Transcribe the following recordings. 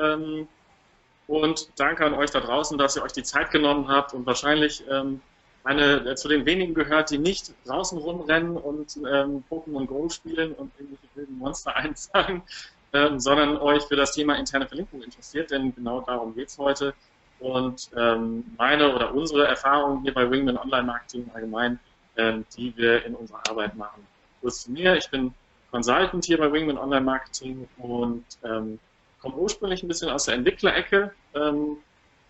ähm, und danke an euch da draußen, dass ihr euch die Zeit genommen habt und wahrscheinlich ähm, eine, zu den wenigen gehört, die nicht draußen rumrennen und ähm, Pokémon Go spielen und irgendwelche wilden Monster einfangen, ähm, sondern euch für das Thema interne Verlinkung interessiert, denn genau darum geht es heute. Und ähm, meine oder unsere Erfahrungen hier bei Wingman Online Marketing allgemein, ähm, die wir in unserer Arbeit machen. Kurz zu mir, ich bin Consultant hier bei Wingman Online Marketing und ähm, komme ursprünglich ein bisschen aus der Entwicklerecke ähm,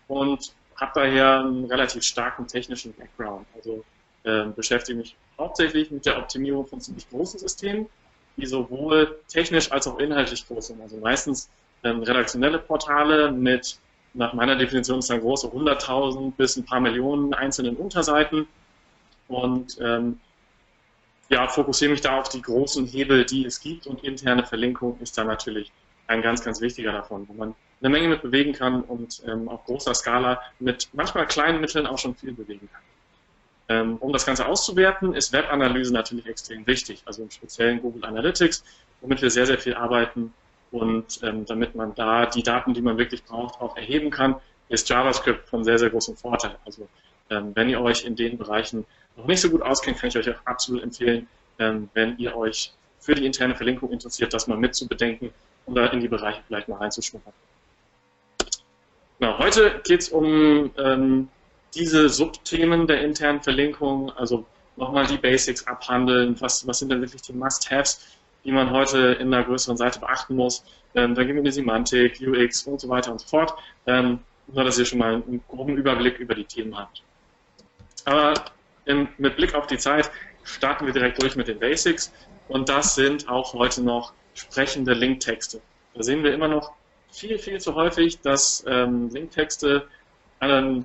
und habe daher einen relativ starken technischen Background. Also äh, beschäftige mich hauptsächlich mit der Optimierung von ziemlich großen Systemen, die sowohl technisch als auch inhaltlich groß sind. Also meistens ähm, redaktionelle Portale mit, nach meiner Definition ist dann große 100.000 bis ein paar Millionen einzelnen Unterseiten und ähm, ja, fokussiere mich da auf die großen Hebel, die es gibt und interne Verlinkung ist da natürlich ein ganz, ganz wichtiger davon, wo man eine Menge mit bewegen kann und ähm, auf großer Skala mit manchmal kleinen Mitteln auch schon viel bewegen kann. Ähm, um das Ganze auszuwerten, ist Webanalyse natürlich extrem wichtig, also im speziellen Google Analytics, womit wir sehr, sehr viel arbeiten und ähm, damit man da die Daten, die man wirklich braucht, auch erheben kann, ist JavaScript von sehr, sehr großem Vorteil. Also ähm, wenn ihr euch in den Bereichen noch nicht so gut auskennt, kann ich euch auch absolut empfehlen, ähm, wenn ihr euch für die interne Verlinkung interessiert, das mal mit und da in die Bereiche vielleicht mal reinzuschnuppern. Genau, heute geht es um ähm, diese Subthemen der internen Verlinkung, also nochmal die Basics abhandeln, was, was sind denn wirklich die Must-Haves, die man heute in einer größeren Seite beachten muss. Ähm, dann gehen wir in die Semantik, UX und so weiter und so fort, ähm, nur dass ihr schon mal einen groben Überblick über die Themen habt. Aber in, mit Blick auf die Zeit starten wir direkt durch mit den Basics und das sind auch heute noch sprechende Linktexte. Da sehen wir immer noch viel, viel zu häufig, dass ähm, Linktexte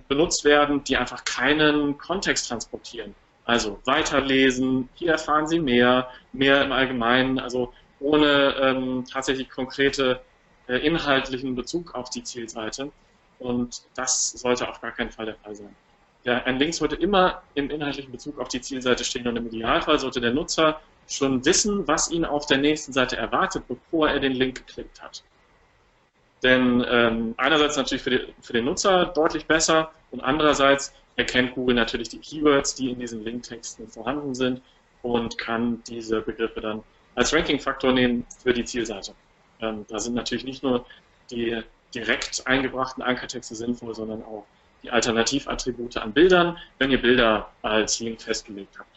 benutzt werden, die einfach keinen Kontext transportieren. Also weiterlesen, hier erfahren Sie mehr, mehr im Allgemeinen, also ohne ähm, tatsächlich konkrete äh, inhaltlichen Bezug auf die Zielseite. Und das sollte auf gar keinen Fall der Fall sein. Ja, ein Link sollte immer im inhaltlichen Bezug auf die Zielseite stehen und im Idealfall sollte der Nutzer schon wissen, was ihn auf der nächsten Seite erwartet, bevor er den Link geklickt hat. Denn ähm, einerseits natürlich für, die, für, den Nutzer deutlich besser und andererseits erkennt Google natürlich die Keywords, die in diesen Linktexten vorhanden sind und kann diese Begriffe dann als Ranking-Faktor nehmen für die Zielseite. Ähm, da sind natürlich nicht nur die direkt eingebrachten Ankertexte sinnvoll, sondern auch die Alternativattribute an Bildern, wenn ihr Bilder als Link festgelegt habt.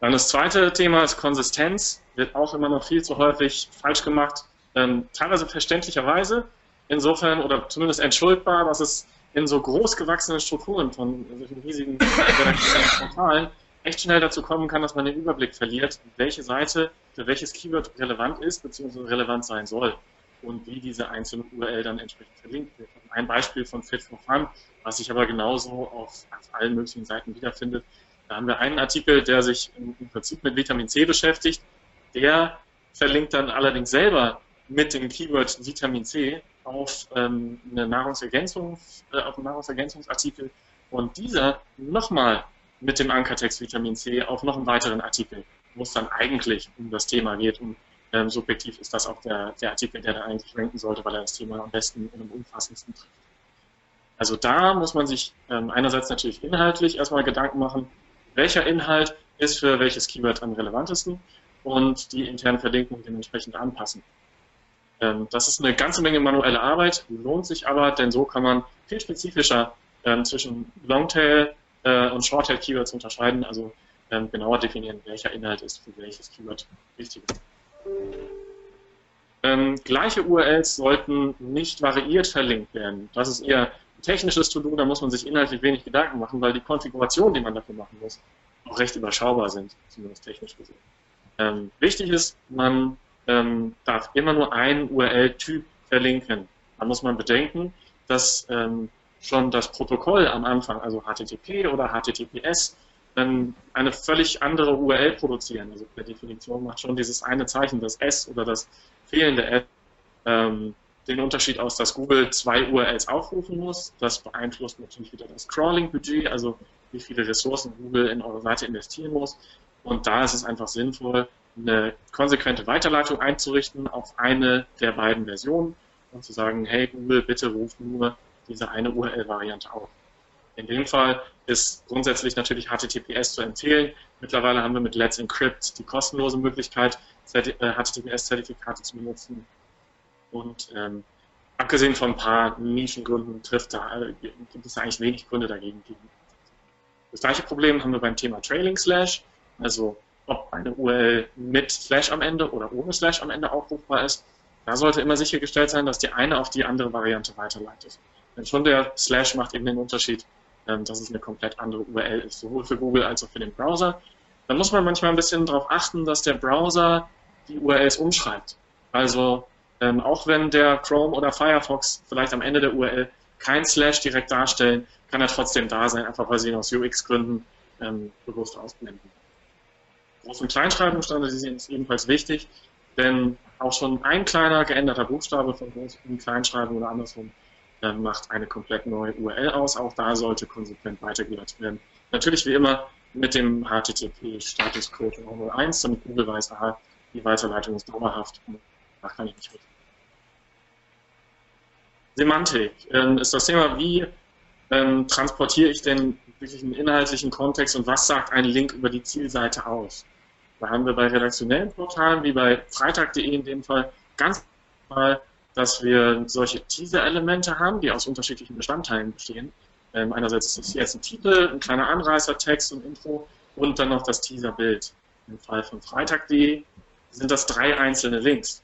Dann das zweite Thema ist Konsistenz, wird auch immer noch viel zu häufig falsch gemacht, ähm, teilweise verständlicherweise, insofern oder zumindest entschuldbar, dass es in so groß gewachsenen Strukturen von solchen riesigen Portalen echt schnell dazu kommen kann, dass man den Überblick verliert, welche Seite für welches Keyword relevant ist bzw. relevant sein soll und wie diese einzelne URL dann entsprechend verlinkt wird. Ein Beispiel von Fit for Fun, was sich aber genauso auf, auf allen möglichen Seiten wiederfindet, da haben wir einen Artikel, der sich im, Prinzip mit Vitamin C beschäftigt. Der verlinkt dann allerdings selber mit dem Keyword Vitamin C auf ähm, eine Nahrungsergänzung, äh, auf einen Nahrungsergänzungsartikel und dieser nochmal mit dem Ankertext Vitamin C auf noch einen weiteren Artikel, wo es dann eigentlich um das Thema geht. Und ähm, subjektiv ist das auch der, der Artikel, der da eigentlich ranken sollte, weil er das Thema am besten und am umfassendsten trifft. Also da muss man sich ähm, einerseits natürlich inhaltlich erstmal Gedanken machen, welcher Inhalt ist für welches Keyword am relevantesten und die internen Verlinkungen dementsprechend anpassen. Ähm, das ist eine ganze Menge manuelle Arbeit, lohnt sich aber, denn so kann man viel spezifischer ähm, zwischen Longtail äh, und Shorttail Keywords unterscheiden, also ähm, genauer definieren, welcher Inhalt ist für welches Keyword wichtig. Gleiche URLs sollten nicht variiert verlinkt werden. Das ist eher technisches To-Do, da muss man sich inhaltlich wenig Gedanken machen, weil die Konfiguration, die man dafür machen muss, auch recht überschaubar sind, zumindest technisch gesehen. Ähm, wichtig ist, man ähm, darf immer nur einen URL-Typ verlinken. Da muss man bedenken, dass ähm, schon das Protokoll am Anfang, also HTTP oder HTTPS, ähm, eine völlig andere URL produzieren. Also per Definition macht schon dieses eine Zeichen, das S oder das fehlende S, ähm, den Unterschied aus, dass Google zwei URLs aufrufen muss. Das beeinflusst natürlich wieder das Crawling-Budget, also wie viele Ressourcen Google in eure Seite investieren muss. Und da ist es einfach sinnvoll, eine konsequente Weiterleitung einzurichten auf eine der beiden Versionen und zu sagen, hey Google, bitte ruf nur diese eine URL-Variante auf. In dem Fall ist grundsätzlich natürlich HTTPS zu empfehlen. Mittlerweile haben wir mit Let's Encrypt die kostenlose Möglichkeit, HTTPS-Zertifikate äh, zu benutzen. Und ähm, abgesehen von ein paar Nischengründen trifft da, äh, gibt es eigentlich wenig Gründe dagegen. Das gleiche Problem haben wir beim Thema Trailing Slash, also ob eine URL mit Slash am Ende oder ohne Slash am Ende aufrufbar ist. Da sollte immer sichergestellt sein, dass die eine auf die andere Variante weiterleitet. Denn schon der Slash macht eben den Unterschied, ähm, dass es eine komplett andere URL ist, sowohl für Google als auch für den Browser. Dann muss man manchmal ein bisschen darauf achten, dass der Browser die URLs umschreibt. Also ähm, auch wenn der Chrome oder Firefox vielleicht am Ende der URL kein Slash direkt darstellen, kann er trotzdem da sein, einfach weil sie ihn aus UX-Gründen ähm, bewusst ausblenden. Groß- und Kleinschreibung standardisieren ist ebenfalls wichtig, denn auch schon ein kleiner geänderter Buchstabe von Groß- und Kleinschreibung oder andersrum äh, macht eine komplett neue URL aus. Auch da sollte konsequent weitergeleitet werden. Natürlich wie immer mit dem HTTP-Statuscode 01, damit Google weiß, aha, die Weiterleitung ist dauerhaft. Da kann ich nicht mit. Semantik ähm, ist das Thema, wie ähm, transportiere ich denn wirklich einen inhaltlichen Kontext und was sagt ein Link über die Zielseite aus? Da haben wir bei redaktionellen Portalen, wie bei freitag.de in dem Fall, ganz mal, dass wir solche Teaser-Elemente haben, die aus unterschiedlichen Bestandteilen bestehen. Ähm, einerseits ist jetzt ein Titel, ein kleiner Anreißer, Text und Intro und dann noch das Teaser-Bild. Im Fall von freitag.de sind das drei einzelne Links.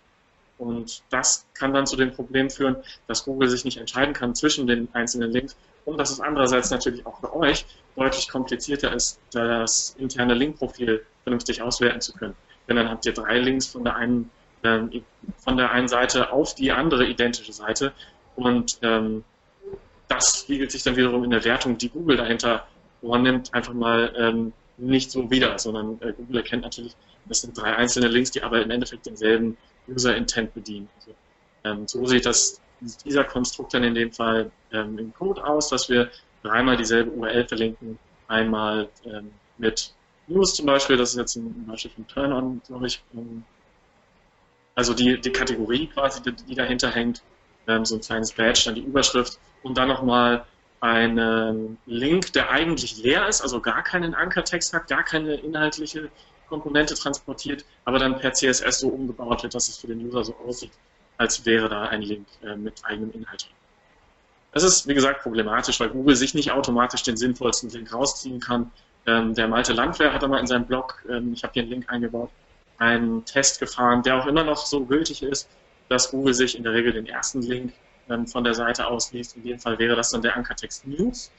Und das kann dann zu dem Problem führen, dass Google sich nicht entscheiden kann zwischen den einzelnen Links und dass es andererseits natürlich auch für euch deutlich komplizierter ist, das interne Linkprofil vernünftig auswerten zu können. Denn dann habt ihr drei Links von der einen, ähm, von der einen Seite auf die andere identische Seite und ähm, das spiegelt sich dann wiederum in der Wertung, die Google dahinter vornimmt, einfach mal ähm, nicht so wieder, sondern äh, Google erkennt natürlich, das sind drei einzelne Links, die aber im Endeffekt denselben User-Intent bedienen. Also, ähm, so sieht das dieser Konstrukt dann in dem Fall ähm, im Code aus, dass wir dreimal dieselbe URL verlinken, einmal ähm, mit News zum Beispiel, das ist jetzt ein Beispiel von Turn-on, glaube ich, ähm, also die, die Kategorie quasi, die, die dahinter hängt, ähm, so ein kleines Badge, dann die Überschrift und dann nochmal einen Link, der eigentlich leer ist, also gar keinen Ankertext hat, gar keine inhaltliche Komponente transportiert, aber dann per CSS so umgebaut wird, dass es für den User so aussieht, als wäre da ein Link äh, mit eigenem Inhalt. Das ist, wie gesagt, problematisch, weil Google sich nicht automatisch den sinnvollsten Link rausziehen kann. Ähm, der Malte Landwehr hat einmal in seinem Blog, ähm, ich habe hier einen Link eingebaut, einen Test gefahren, der auch immer noch so gültig ist, dass Google sich in der Regel den ersten Link ähm, von der Seite ausliest. In dem Fall wäre das dann der Ankertext News.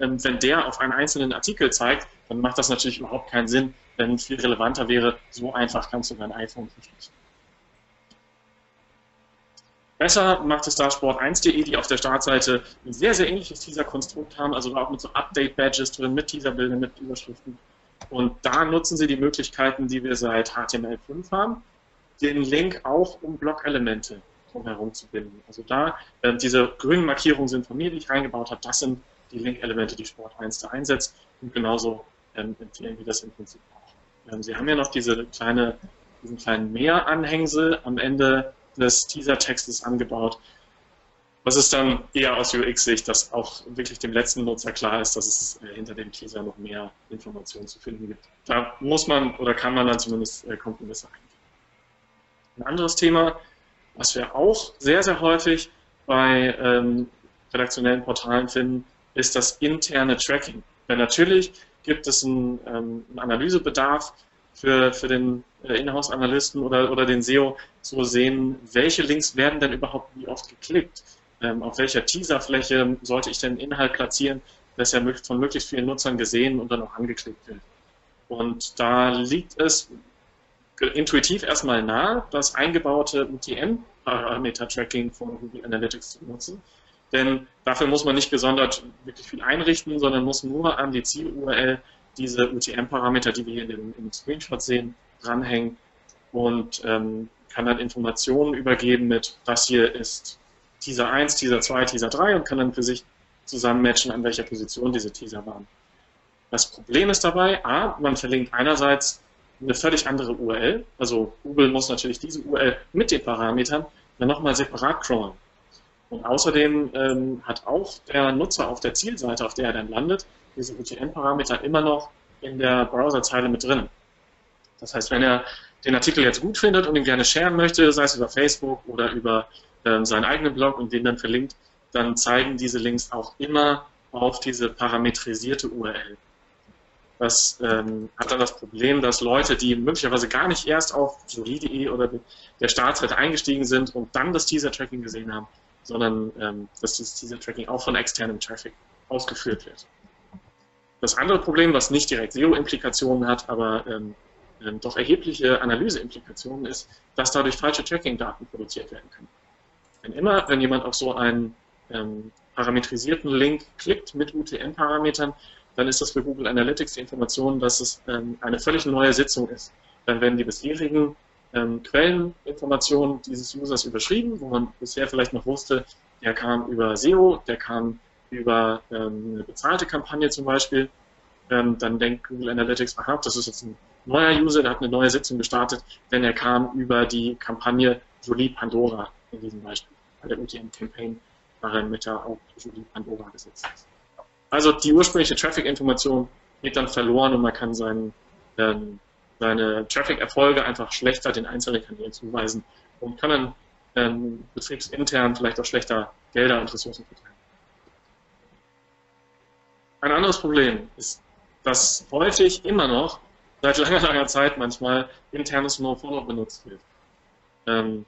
Ähm, wenn der auf einen einzelnen Artikel zeigt, dann macht das natürlich überhaupt keinen Sinn, denn viel relevanter wäre, so einfach kannst du dein iPhone verschlüsseln. Besser macht es da Sport1.de, die auf der Startseite ein sehr, sehr ähnliches Teaser-Konstrukt haben, also auch mit so Update-Badges drin, mit Teaserbildern, mit Überschriften. Und da nutzen sie die Möglichkeiten, die wir seit HTML5 haben, den Link auch um Blockelemente drumherum zu binden. Also da, äh, diese grünen Markierungen sind von mir, die ich reingebaut habe, das sind die Link-Elemente, die Sport 1 da einsetzt. Und genauso ähm, empfehlen wir das im Prinzip auch. Ähm, Sie haben ja noch diese kleine, diesen kleinen Mehr-Anhängsel am Ende des Teaser-Textes angebaut. Was ist dann eher aus UX-Sicht, dass auch wirklich dem letzten Nutzer klar ist, dass es äh, hinter dem Teaser noch mehr Informationen zu finden gibt. Da muss man oder kann man dann zumindest äh, Kompromisse eingehen. Ein anderes Thema, was wir auch sehr, sehr häufig bei ähm, redaktionellen Portalen finden, ist das interne Tracking. Weil natürlich gibt es einen, ähm, einen Analysebedarf für, für den äh, Inhouse-Analysten oder, oder den SEO zu sehen, welche Links werden denn überhaupt wie oft geklickt. Ähm, auf welcher Teaserfläche sollte ich denn Inhalt platzieren, dass er von möglichst vielen Nutzern gesehen und dann auch angeklickt wird. Und da liegt es intuitiv erstmal nahe, das eingebaute UTM-Parameter-Tracking von Google Analytics zu nutzen. Denn dafür muss man nicht gesondert wirklich viel einrichten, sondern muss nur an die Ziel-URL diese UTM-Parameter, die wir hier in dem, im Screenshot sehen, dranhängen und ähm, kann dann Informationen übergeben mit, das hier ist Teaser 1, Teaser 2, Teaser 3 und kann dann für sich zusammenmatchen, an welcher Position diese Teaser waren. Das Problem ist dabei, a, man verlinkt einerseits eine völlig andere URL. Also Google muss natürlich diese URL mit den Parametern dann nochmal separat crawlen. Und außerdem ähm, hat auch der Nutzer auf der Zielseite, auf der er dann landet, diese UTM-Parameter immer noch in der Browserzeile mit drin. Das heißt, wenn er den Artikel jetzt gut findet und ihn gerne sharen möchte, sei es über Facebook oder über ähm, seinen eigenen Blog und den dann verlinkt, dann zeigen diese Links auch immer auf diese parametrisierte URL. Das ähm, hat dann das Problem, dass Leute, die möglicherweise gar nicht erst auf jolie.de oder der Startseite eingestiegen sind und dann das Teaser-Tracking gesehen haben, sondern ähm, dass das Teaser-Tracking auch von externem Traffic ausgeführt wird. Das andere Problem, was nicht direkt SEO-Implikationen hat, aber ähm, ähm, doch erhebliche Analyse-Implikationen ist, dass dadurch falsche Tracking-Daten produziert werden können. Denn immer, wenn jemand auf so einen ähm, parametrisierten Link klickt mit UTM-Parametern, dann ist das für Google Analytics die Information, dass es ähm, eine völlig neue Sitzung ist. Dann werden die bisherigen ähm, Quelleninformationen dieses Users überschrieben, wo man bisher vielleicht noch wusste, der kam über SEO, der kam über ähm, eine bezahlte Kampagne zum Beispiel. Ähm, dann denkt Google Analytics, aha, das ist jetzt ein neuer User, der hat eine neue Sitzung gestartet, denn er kam über die Kampagne Jolie Pandora in diesem Beispiel. Bei der UTM-Campaign war er mit der auch Jolie Pandora gesetzt ist. Also die ursprüngliche Traffic-Information geht dann verloren und man kann seinen, ähm, seine Traffic-Erfolge einfach schlechter den einzelnen Kanälen zuweisen und kann dann ähm, betriebsintern vielleicht auch schlechter Gelder und Ressourcen verteilen. Ein anderes Problem ist, dass häufig immer noch seit langer, langer Zeit manchmal internes NoFollow benutzt wird. Ähm,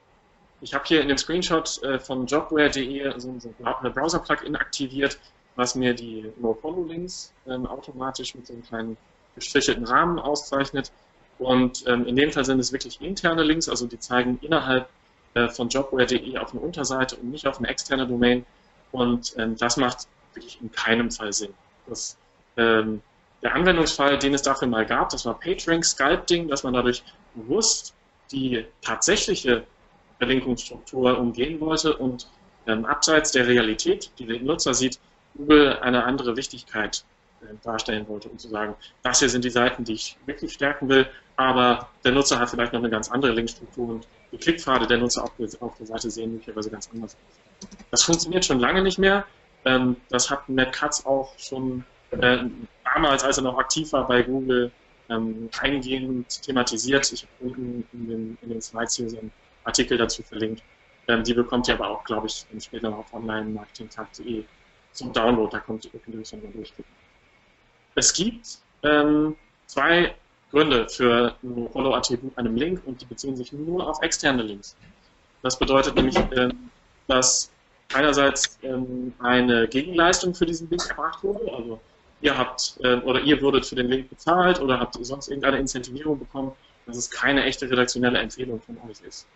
ich habe hier in dem Screenshot äh, von jobware.de so, eine Browser-Plugin aktiviert, was mir die No-Follow-Links ähm, automatisch mit so einem kleinen gestrichelten Rahmen auszeichnet. Und ähm, in dem Fall sind es wirklich interne Links, also die zeigen innerhalb äh, von jobware.de auf eine Unterseite und nicht auf eine externe Domain. Und ähm, das macht wirklich in keinem Fall Sinn. Das, ähm, der Anwendungsfall, den es dafür mal gab, das war PageRank Sculpting, dass man dadurch bewusst die tatsächliche Verlinkungsstruktur umgehen wollte und ähm, abseits der Realität, die der Nutzer sieht, Google eine andere Wichtigkeit äh, darstellen wollte, um zu sagen, das hier sind die Seiten, die ich wirklich stärken will, aber der Nutzer hat vielleicht noch eine ganz andere Linkstruktur und die Klickpfade der Nutzer auf, auf der Seite sehen möglicherweise ganz anders aus. Das funktioniert schon lange nicht mehr. Ähm, das hat Matt Katz auch schon äh, damals, als er noch aktiv war bei Google, ähm, eingehend thematisiert. Ich habe unten in den, in den Slides hier so einen Artikel dazu verlinkt. Ähm, die bekommt ihr aber auch, glaube ich, später auf online-marketing.de zum Download, da kommt die Lösung dann durchklicken. Es gibt zwei Gründe für ein Follow-Attribut einem Link und die beziehen sich nur auf externe Links. Das bedeutet nämlich, äh, dass einerseits ähm, eine Gegenleistung für diesen Link erbracht wurde, also ihr habt äh, oder ihr wurdet für den Link bezahlt oder habt sonst irgendeine Incentivierung bekommen, dass es keine echte redaktionelle Empfehlung von euch ist.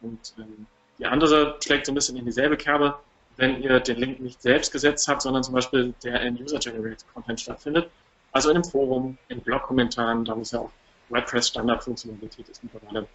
Und ähm, die andere schlägt so ein bisschen in dieselbe Kerbe wenn ihr den Link nicht selbst gesetzt habt, sondern zum Beispiel der in User-Generated Content stattfindet. Also in einem Forum, in Blog-Kommentaren, da muss ja auch WordPress-Standard-Funktionalität ist mittlerweile,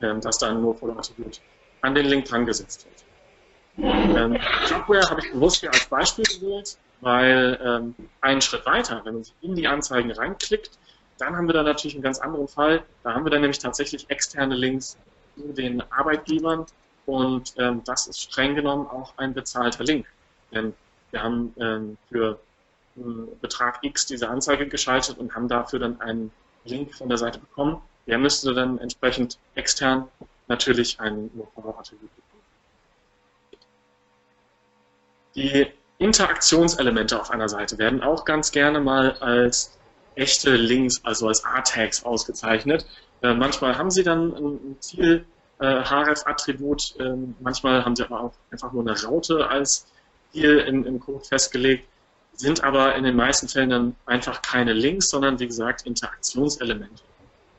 ähm, dass da ein No-Follow-Attribut an den Link dran gesetzt wird. Ähm, Shopware habe ich bewusst hier als Beispiel gewählt, weil ähm, einen Schritt weiter, wenn man sich in die Anzeigen reinklickt, dann haben wir da natürlich einen ganz anderen Fall. Da haben wir dann nämlich tatsächlich externe Links zu den Arbeitgebern, und ähm, das ist streng genommen auch ein bezahlter Link. Denn wir haben ähm, für Betrag X diese Anzeige geschaltet und haben dafür dann einen Link von der Seite bekommen. Der müsste dann entsprechend extern natürlich ein URL-Attribut bekommen. Die Interaktionselemente auf einer Seite werden auch ganz gerne mal als echte Links, also als A-Tags ausgezeichnet. Äh, manchmal haben sie dann ein Ziel äh, href-Attribut. Ähm, manchmal haben sie aber auch einfach nur eine Raute als im, im Code festgelegt, sind aber in den meisten Fällen dann einfach keine Links, sondern wie gesagt Interaktionselemente.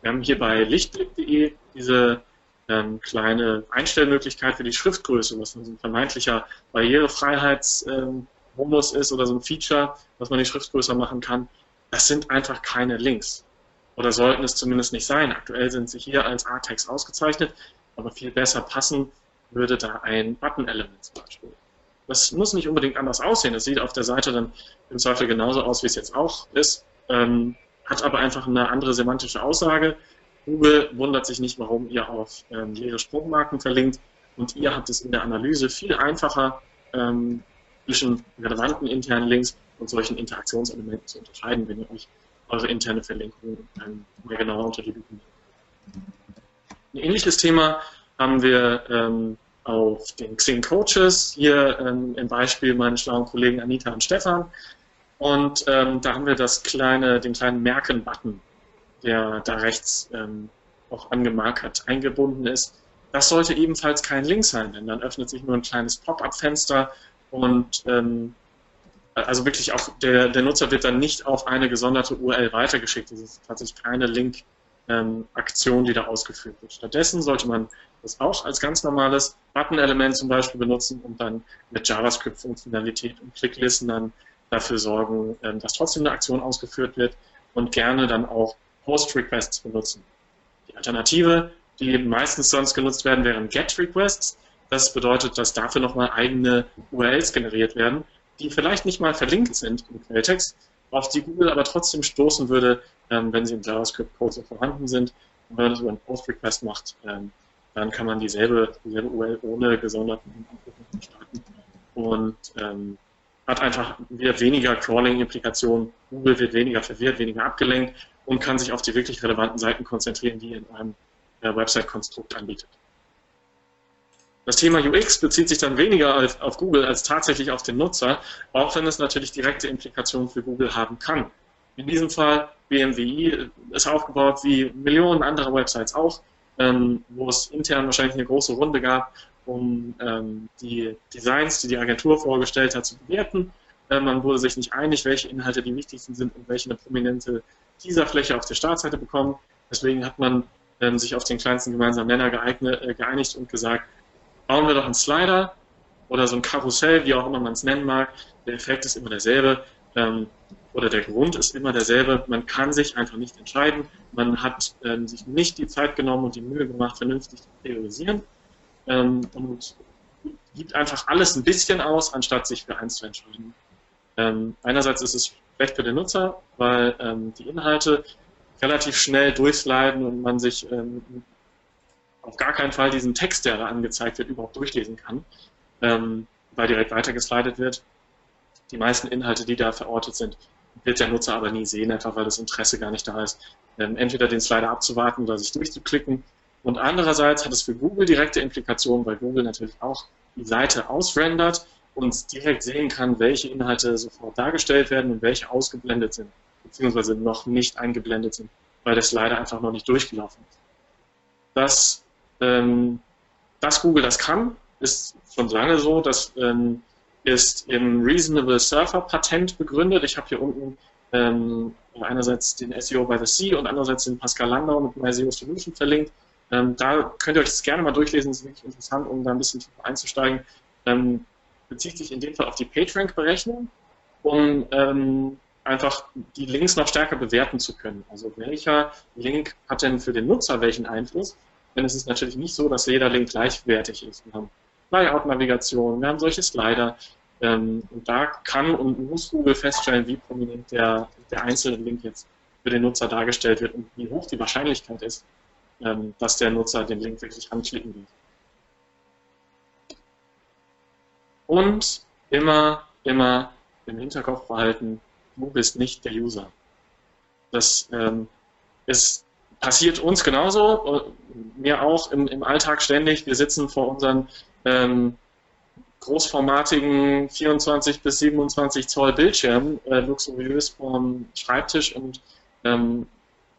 Wir haben hier bei lichtblick.de diese ähm, kleine Einstellmöglichkeit für die Schriftgröße, was ein vermeintlicher Barrierefreiheitsmodus ähm, ist oder so ein Feature, was man die Schrift größer machen kann. Das sind einfach keine Links. Oder sollten es zumindest nicht sein. Aktuell sind sie hier als A-Text ausgezeichnet aber viel besser passen würde da ein Button-Element zum Beispiel. Das muss nicht unbedingt anders aussehen. Es sieht auf der Seite dann im Zweifel genauso aus, wie es jetzt auch ist. Ähm, hat aber einfach eine andere semantische Aussage. Google wundert sich nicht, warum ihr auf ähm, leere Sprungmarken verlinkt und ihr habt es in der Analyse viel einfacher ähm, zwischen relevanten internen Links und solchen Interaktionselementen zu unterscheiden, wenn ihr euch eure interne Verlinkung ähm, mal genauer unter die Lupe nehmt. Ein ähnliches Thema haben wir ähm, auf den Xing Coaches, hier ähm, im Beispiel meine schlauen Kollegen Anita und Stefan. Und ähm, da haben wir das kleine, den kleinen Merken-Button, der da rechts ähm, auch angemarkert eingebunden ist. Das sollte ebenfalls kein Link sein, denn dann öffnet sich nur ein kleines Pop-up-Fenster und ähm, also wirklich auch der, der Nutzer wird dann nicht auf eine gesonderte URL weitergeschickt. Das ist tatsächlich keine Link, ähm, Aktion, die da ausgeführt wird. Stattdessen sollte man das auch als ganz normales Button-Element zum Beispiel benutzen und dann mit JavaScript-Funktionalität und Klicklisten dann dafür sorgen, ähm, dass trotzdem eine Aktion ausgeführt wird und gerne dann auch Post-Requests benutzen. Die Alternative, die meistens sonst genutzt werden, wären Get-Requests. Das bedeutet, dass dafür nochmal eigene URLs generiert werden, die vielleicht nicht mal verlinkt sind im Quelltext, auf die Google aber trotzdem stoßen würde, ähm, wenn sie im JavaScript-Code so vorhanden sind. Und wenn man das über einen Post-Request macht, ähm, dann kann man dieselbe, dieselbe URL ohne gesonderten Anrufen starten und ähm, hat einfach wieder weniger Crawling-Implikationen. Google wird weniger verwirrt, weniger abgelenkt und kann sich auf die wirklich relevanten Seiten konzentrieren, die in einem äh, Website-Konstrukt anbietet. Das Thema UX bezieht sich dann weniger auf, auf Google als tatsächlich auf den Nutzer, auch wenn es natürlich direkte Implikationen für Google haben kann. In diesem Fall BMWI ist aufgebaut wie Millionen anderer Websites auch, ähm, wo es intern wahrscheinlich eine große Runde gab, um ähm, die Designs, die die Agentur vorgestellt hat, zu bewerten. Äh, man wurde sich nicht einig, welche Inhalte die wichtigsten sind und welche eine prominente Teaserfläche auf der Startseite bekommen. Deswegen hat man ähm, sich auf den kleinsten gemeinsamen Nenner geeignet, äh, geeinigt und gesagt, bauen wir doch einen Slider oder so ein Karussell, wie auch immer man es nennen mag. Der Effekt ist immer derselbe ähm, oder der Grund ist immer derselbe. Man kann sich einfach nicht entscheiden. Man hat ähm, sich nicht die Zeit genommen und die Mühe gemacht, vernünftig zu priorisieren ähm, und gibt einfach alles ein bisschen aus, anstatt sich für eins zu entscheiden. Ähm, einerseits ist es schlecht für den Nutzer, weil ähm, die Inhalte relativ schnell durchsliden und man sich ähm, auf gar keinen Fall diesen Text, der da angezeigt wird, überhaupt durchlesen kann, ähm, weil direkt weitergeslidet wird. Die meisten Inhalte, die da verortet sind, wird der Nutzer aber nie sehen, einfach weil das Interesse gar nicht da ist, ähm, entweder den Slider abzuwarten oder sich durchzuklicken. Und andererseits hat es für Google direkte Implikationen, weil Google natürlich auch die Seite ausrendert und direkt sehen kann, welche Inhalte sofort dargestellt werden und welche ausgeblendet sind, beziehungsweise noch nicht eingeblendet sind, weil der Slider einfach noch nicht durchgelaufen ist. Das ähm, dass Google das kann, ist schon lange so. Das ähm, ist im Reasonable Surfer Patent begründet. Ich habe hier unten ähm, einerseits den SEO by the Sea und andererseits den Pascal Landau mit MySEO Solution verlinkt. Ähm, da könnt ihr euch das gerne mal durchlesen, das ist wirklich interessant, um da ein bisschen tiefer einzusteigen. Ähm, bezieht sich in dem Fall auf die PageRank-Berechnung, um ähm, einfach die Links noch stärker bewerten zu können. Also welcher Link hat denn für den Nutzer welchen Einfluss denn es ist natürlich nicht so, dass jeder Link gleichwertig ist. Wir haben Flyout-Navigation, wir haben solche Slider. Ähm, und da kann und muss Google feststellen, wie prominent der, der einzelne Link jetzt für den Nutzer dargestellt wird und wie hoch die Wahrscheinlichkeit ist, ähm, dass der Nutzer den Link wirklich anklicken wird. Und immer, immer im Hinterkopf behalten, du bist nicht der User. Das ähm, ist passiert uns genauso, mir auch im, im Alltag ständig. Wir sitzen vor unseren ähm, großformatigen 24 bis 27 Zoll Bildschirmen, äh, luxuriös vorm Schreibtisch und ähm,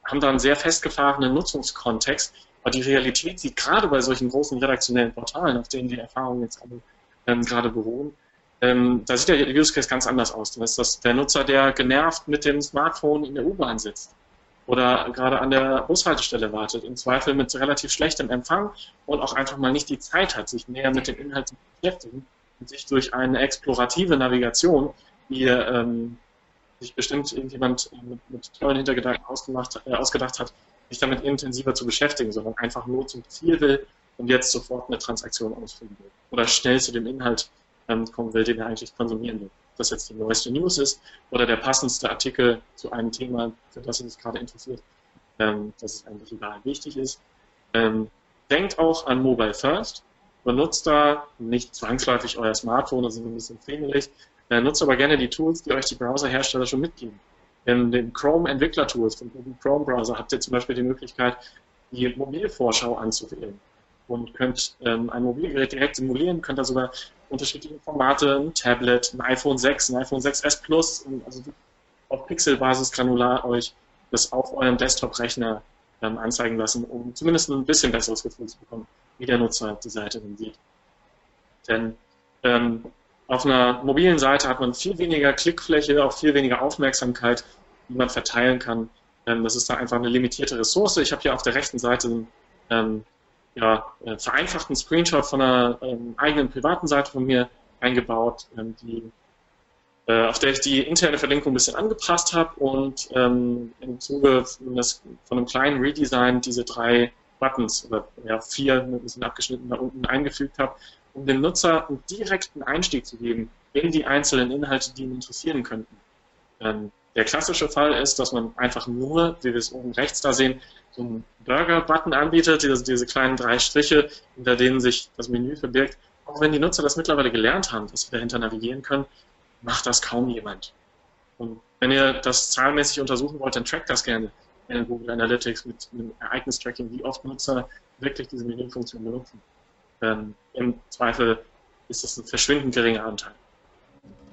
haben da einen sehr festgefahrenen Nutzungskontext. Aber die Realität sieht gerade bei solchen großen redaktionellen Portalen, auf denen die Erfahrungen jetzt alle ähm, gerade beruhen, ähm, da sieht der Use Case ganz anders aus. Da ist das der Nutzer, der genervt mit dem Smartphone in der U-Bahn sitzt oder gerade an der Bushaltestelle wartet, im Zweifel mit relativ schlechtem Empfang und auch einfach mal nicht die Zeit hat, sich näher mit dem Inhalt zu beschäftigen und sich durch eine explorative Navigation, die ähm, sich bestimmt irgendjemand mit, mit tollen Hintergedanken ausgemacht, äh, ausgedacht hat, sich damit intensiver zu beschäftigen, sondern einfach nur zum Ziel will und jetzt sofort eine Transaktion ausführen will oder schnell zu dem Inhalt ähm, kommen will, den er eigentlich konsumieren will. Das jetzt die neueste News ist oder der passendste Artikel zu einem Thema, für das ihr euch gerade interessiert, ähm, dass es eigentlich überall wichtig ist. Ähm, denkt auch an Mobile First. Benutzt da nicht zwangsläufig euer Smartphone, das ist ein bisschen friemelig. Äh, nutzt aber gerne die Tools, die euch die Browserhersteller schon mitgeben. In den Chrome Entwickler Tools Google Chrome Browser habt ihr zum Beispiel die Möglichkeit, die Mobilvorschau anzuwählen und könnt ähm, ein Mobilgerät direkt simulieren, könnt da sogar unterschiedliche Formate, ein Tablet, ein iPhone 6, ein iPhone 6s Plus, also auf Pixelbasis granular euch das auf eurem Desktop-Rechner ähm, anzeigen lassen, um zumindest ein bisschen besseres Gefühl zu bekommen, wie der Nutzer die Seite dann sieht. Denn ähm, auf einer mobilen Seite hat man viel weniger Klickfläche, auch viel weniger Aufmerksamkeit, die man verteilen kann. Ähm, das ist da einfach eine limitierte Ressource. Ich habe hier auf der rechten Seite einen ähm, ja, äh, vereinfachten Screenshot von einer ähm, eigenen privaten Seite von mir eingebaut, ähm, die, äh, auf der ich die interne Verlinkung ein bisschen angepasst habe und ähm, im Zuge von, das, von einem kleinen Redesign diese drei Buttons oder ja, vier ein bisschen abgeschnitten da unten eingefügt habe, um dem Nutzer einen direkten Einstieg zu geben in die einzelnen Inhalte, die ihn interessieren könnten. Der klassische Fall ist, dass man einfach nur, wie wir es oben rechts da sehen, so einen Burger-Button anbietet, diese, diese kleinen drei Striche, hinter denen sich das Menü verbirgt. Auch wenn die Nutzer das mittlerweile gelernt haben, dass sie dahinter navigieren können, macht das kaum jemand. Und wenn ihr das zahlenmäßig untersuchen wollt, dann trackt das gerne in Google Analytics mit einem Ereignistracking, wie oft Nutzer wirklich diese Menüfunktion benutzen. Ähm, Im Zweifel ist das ein verschwindend geringer Anteil.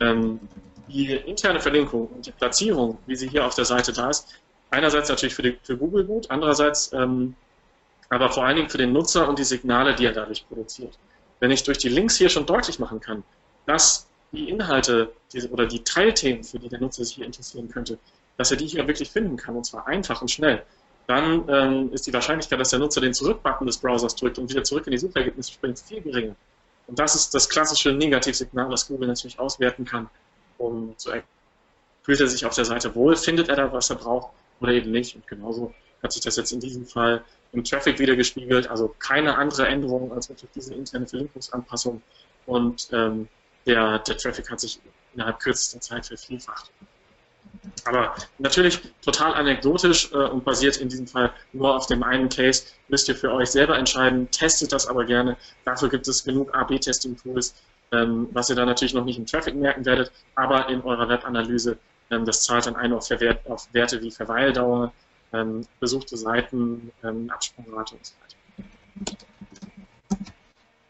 Ähm, die interne Verlinkung und die Platzierung, wie sie hier auf der Seite da ist, einerseits natürlich für, die, für Google gut, andererseits ähm, aber vor allen Dingen für den Nutzer und die Signale, die er dadurch produziert. Wenn ich durch die Links hier schon deutlich machen kann, dass die Inhalte diese, oder die Teilthemen, für die der Nutzer sich hier interessieren könnte, dass er die hier wirklich finden kann, und zwar einfach und schnell, dann ähm, ist die Wahrscheinlichkeit, dass der Nutzer den Zurück-Button des Browsers drückt und wieder zurück in die Suchergebnisse springt, viel geringer. Und das ist das klassische Negativsignal, das Google natürlich auswerten kann um zu fühlt er sich auf der Seite wohl, findet er da, was er braucht oder eben nicht. Und genauso hat sich das jetzt in diesem Fall im Traffic wieder gespiegelt. Also keine andere Änderung als wirklich diese interne Verlinkungsanpassung. Und ähm, der, der Traffic hat sich innerhalb kürzester Zeit vervielfacht. Aber natürlich total anekdotisch äh, und basiert in diesem Fall nur auf dem einen Case. Müsst ihr für euch selber entscheiden, testet das aber gerne. Dafür gibt es genug AB-Testing-Tools, was ihr dann natürlich noch nicht im Traffic merken werdet, aber in eurer Webanalyse, ähm, das zahlt dann ein auf, Wert, auf Werte wie Verweildauer, ähm, besuchte Seiten, ähm, Absprungrate und so weiter.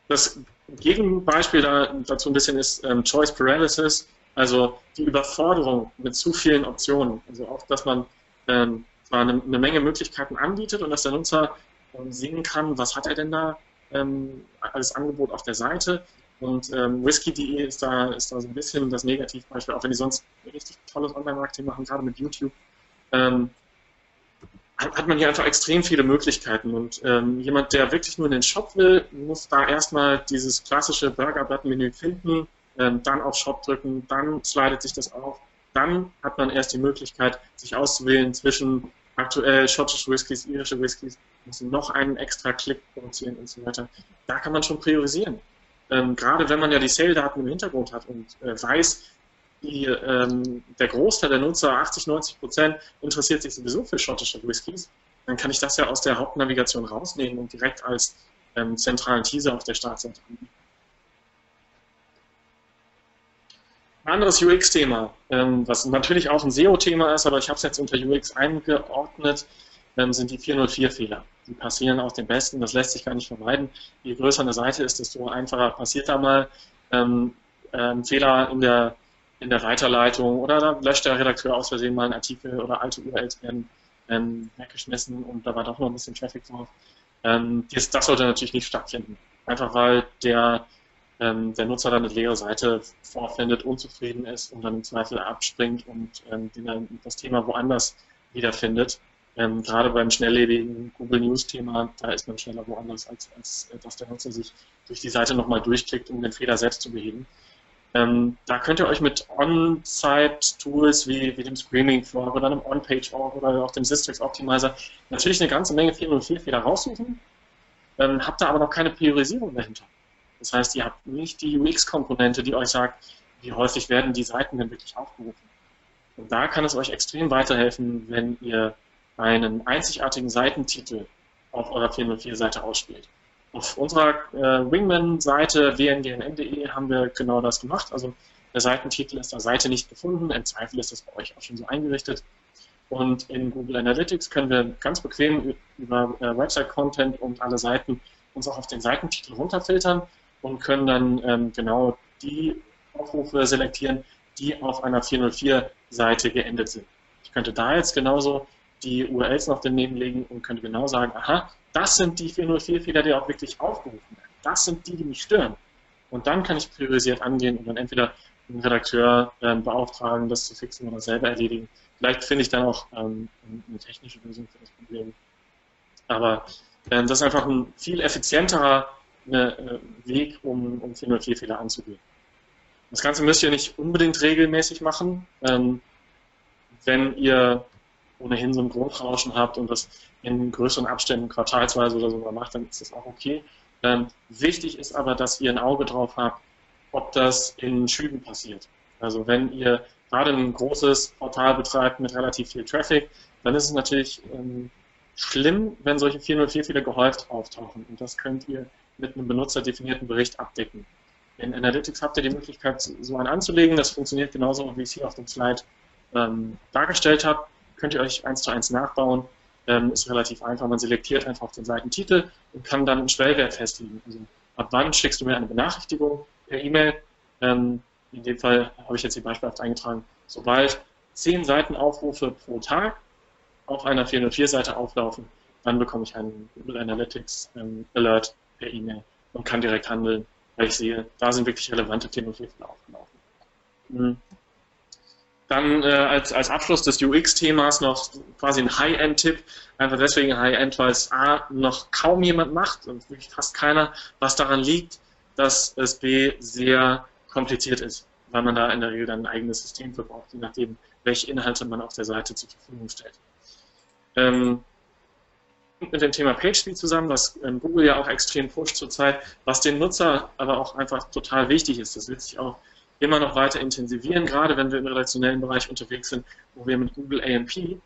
Das Gegenbeispiel da, dazu ein bisschen ist ähm, Choice Paralysis, also die Überforderung mit zu vielen Optionen. Also auch, dass man ähm, zwar eine, eine, Menge Möglichkeiten anbietet und dass der Nutzer ähm, sehen kann, was hat er denn da ähm, als Angebot auf der Seite, und ähm, Whisky.de ist da, ist da so ein bisschen das Negativbeispiel, auch wenn die sonst richtig tolles Online-Marketing machen, gerade mit YouTube. Ähm, hat man hier einfach extrem viele Möglichkeiten. Und ähm, jemand, der wirklich nur in den Shop will, muss da erstmal dieses klassische Burger-Button-Menü finden, ähm, dann auf Shop drücken, dann slidet sich das auf. Dann hat man erst die Möglichkeit, sich auszuwählen zwischen aktuell schottische Whiskys, irische Whiskys, muss noch einen extra Klick produzieren und so weiter. Da kann man schon priorisieren ähm, gerade wenn man ja die Sale-Daten im Hintergrund hat und äh, weiß, die, ähm, der Großteil der Nutzer, 80, 90 Prozent, interessiert sich sowieso für schottische Whiskys, dann kann ich das ja aus der Hauptnavigation rausnehmen und direkt als ähm, zentralen Teaser auf der Startseite anbieten. Ein anderes UX-Thema, ähm, was natürlich auch ein SEO-Thema ist, aber ich habe es jetzt unter UX eingeordnet, sind die 404-Fehler die passieren auch den Besten, das lässt sich gar nicht vermeiden. Je größer eine Seite ist, desto einfacher passiert da mal ähm, ähm, Fehler in der, in der Weiterleitung oder da löscht der Redakteur aus Versehen mal einen Artikel oder alte URLs werden ähm, weggeschmissen und da war doch noch ein bisschen Traffic drauf. Ähm, das, das sollte natürlich nicht stattfinden. Einfach weil der, ähm, der Nutzer dann eine leere Seite vorfindet, unzufrieden ist und dann im Zweifel abspringt und ähm, das Thema woanders wiederfindet. Ähm, gerade beim schnelllebigen Google News-Thema, da ist man schneller woanders, als, als äh, dass der Nutzer sich durch die Seite nochmal durchklickt, um den Fehler selbst zu beheben. Ähm, da könnt ihr euch mit On-Site-Tools wie, wie dem Screaming Frog oder einem On-Page-Org oder auch dem Systrix Optimizer natürlich eine ganze Menge 404-Fehler raussuchen, ähm, habt da aber noch keine Priorisierung dahinter. Das heißt, ihr habt nicht die UX-Komponente, die euch sagt, wie häufig werden die Seiten denn wirklich aufgerufen. Und da kann es euch extrem weiterhelfen, wenn ihr einen einzigartigen Seitentitel auf eurer 404-Seite ausspielt. Auf unserer äh, Wingman-Seite wngn.de haben wir genau das gemacht. Also der Seitentitel ist der Seite nicht gefunden. Im Zweifel ist das bei euch auch schon so eingerichtet. Und in Google Analytics können wir ganz bequem über äh, Website-Content und alle Seiten uns auch auf den Seitentitel runterfiltern und können dann ähm, genau die Aufrufe selektieren, die auf einer 404-Seite geendet sind. Ich könnte da jetzt genauso die URLs noch daneben legen und könnte genau sagen, aha, das sind die 404-Fehler, die auch wirklich aufgerufen werden. Das sind die, die mich stören. Und dann kann ich priorisiert angehen und dann entweder einen Redakteur ähm, beauftragen, das zu fixen oder selber erledigen. Vielleicht finde ich dann auch ähm, eine technische Lösung für das Problem. Aber ähm, das ist einfach ein viel effizienterer äh, Weg, um, um 404-Fehler anzugehen. Das Ganze müsst ihr nicht unbedingt regelmäßig machen. Ähm, wenn ihr ohnehin so ein Grundrauschen habt und das in größeren Abständen quartalsweise oder so macht, dann ist das auch okay. Ähm, wichtig ist aber, dass ihr ein Auge drauf habt, ob das in Schüben passiert. Also wenn ihr gerade ein großes Portal betreibt mit relativ viel Traffic, dann ist es natürlich ähm, schlimm, wenn solche 404-Fehler gehäuft auftauchen. Und das könnt ihr mit einem benutzerdefinierten Bericht abdecken. In Analytics habt ihr die Möglichkeit, so einen anzulegen. Das funktioniert genauso, wie ich es hier auf dem Slide ähm, dargestellt habe. Könnt ihr euch eins zu eins nachbauen. Ähm, ist relativ einfach. Man selektiert einfach den Seitentitel und kann dann einen Schwellwert festlegen. Also ab wann schickst du mir eine Benachrichtigung per E-Mail? Ähm, in dem Fall habe ich jetzt hier beispielhaft eingetragen, sobald zehn Seitenaufrufe pro Tag auf einer 404-Seite auflaufen, dann bekomme ich einen Google Analytics ähm, Alert per E-Mail und kann direkt handeln, weil ich sehe, da sind wirklich relevante 404-Fälle aufgelaufen. Mhm. Dann äh, als, als Abschluss des UX-Themas noch quasi ein High-End-Tipp. Einfach deswegen High-End, weil es A, noch kaum jemand macht und wirklich fast keiner, was daran liegt, dass es B, sehr kompliziert ist, weil man da in der Regel dann ein eigenes System für braucht, je nachdem, welche Inhalte man auf der Seite zur Verfügung stellt. Ähm, mit dem Thema PageSpeed zusammen, was ähm, Google ja auch extrem pusht zurzeit, was den Nutzer aber auch einfach total wichtig ist. Das wird sich auch immer noch weiter intensivieren, gerade wenn wir im redaktionellen Bereich unterwegs sind, wo wir mit Google AMP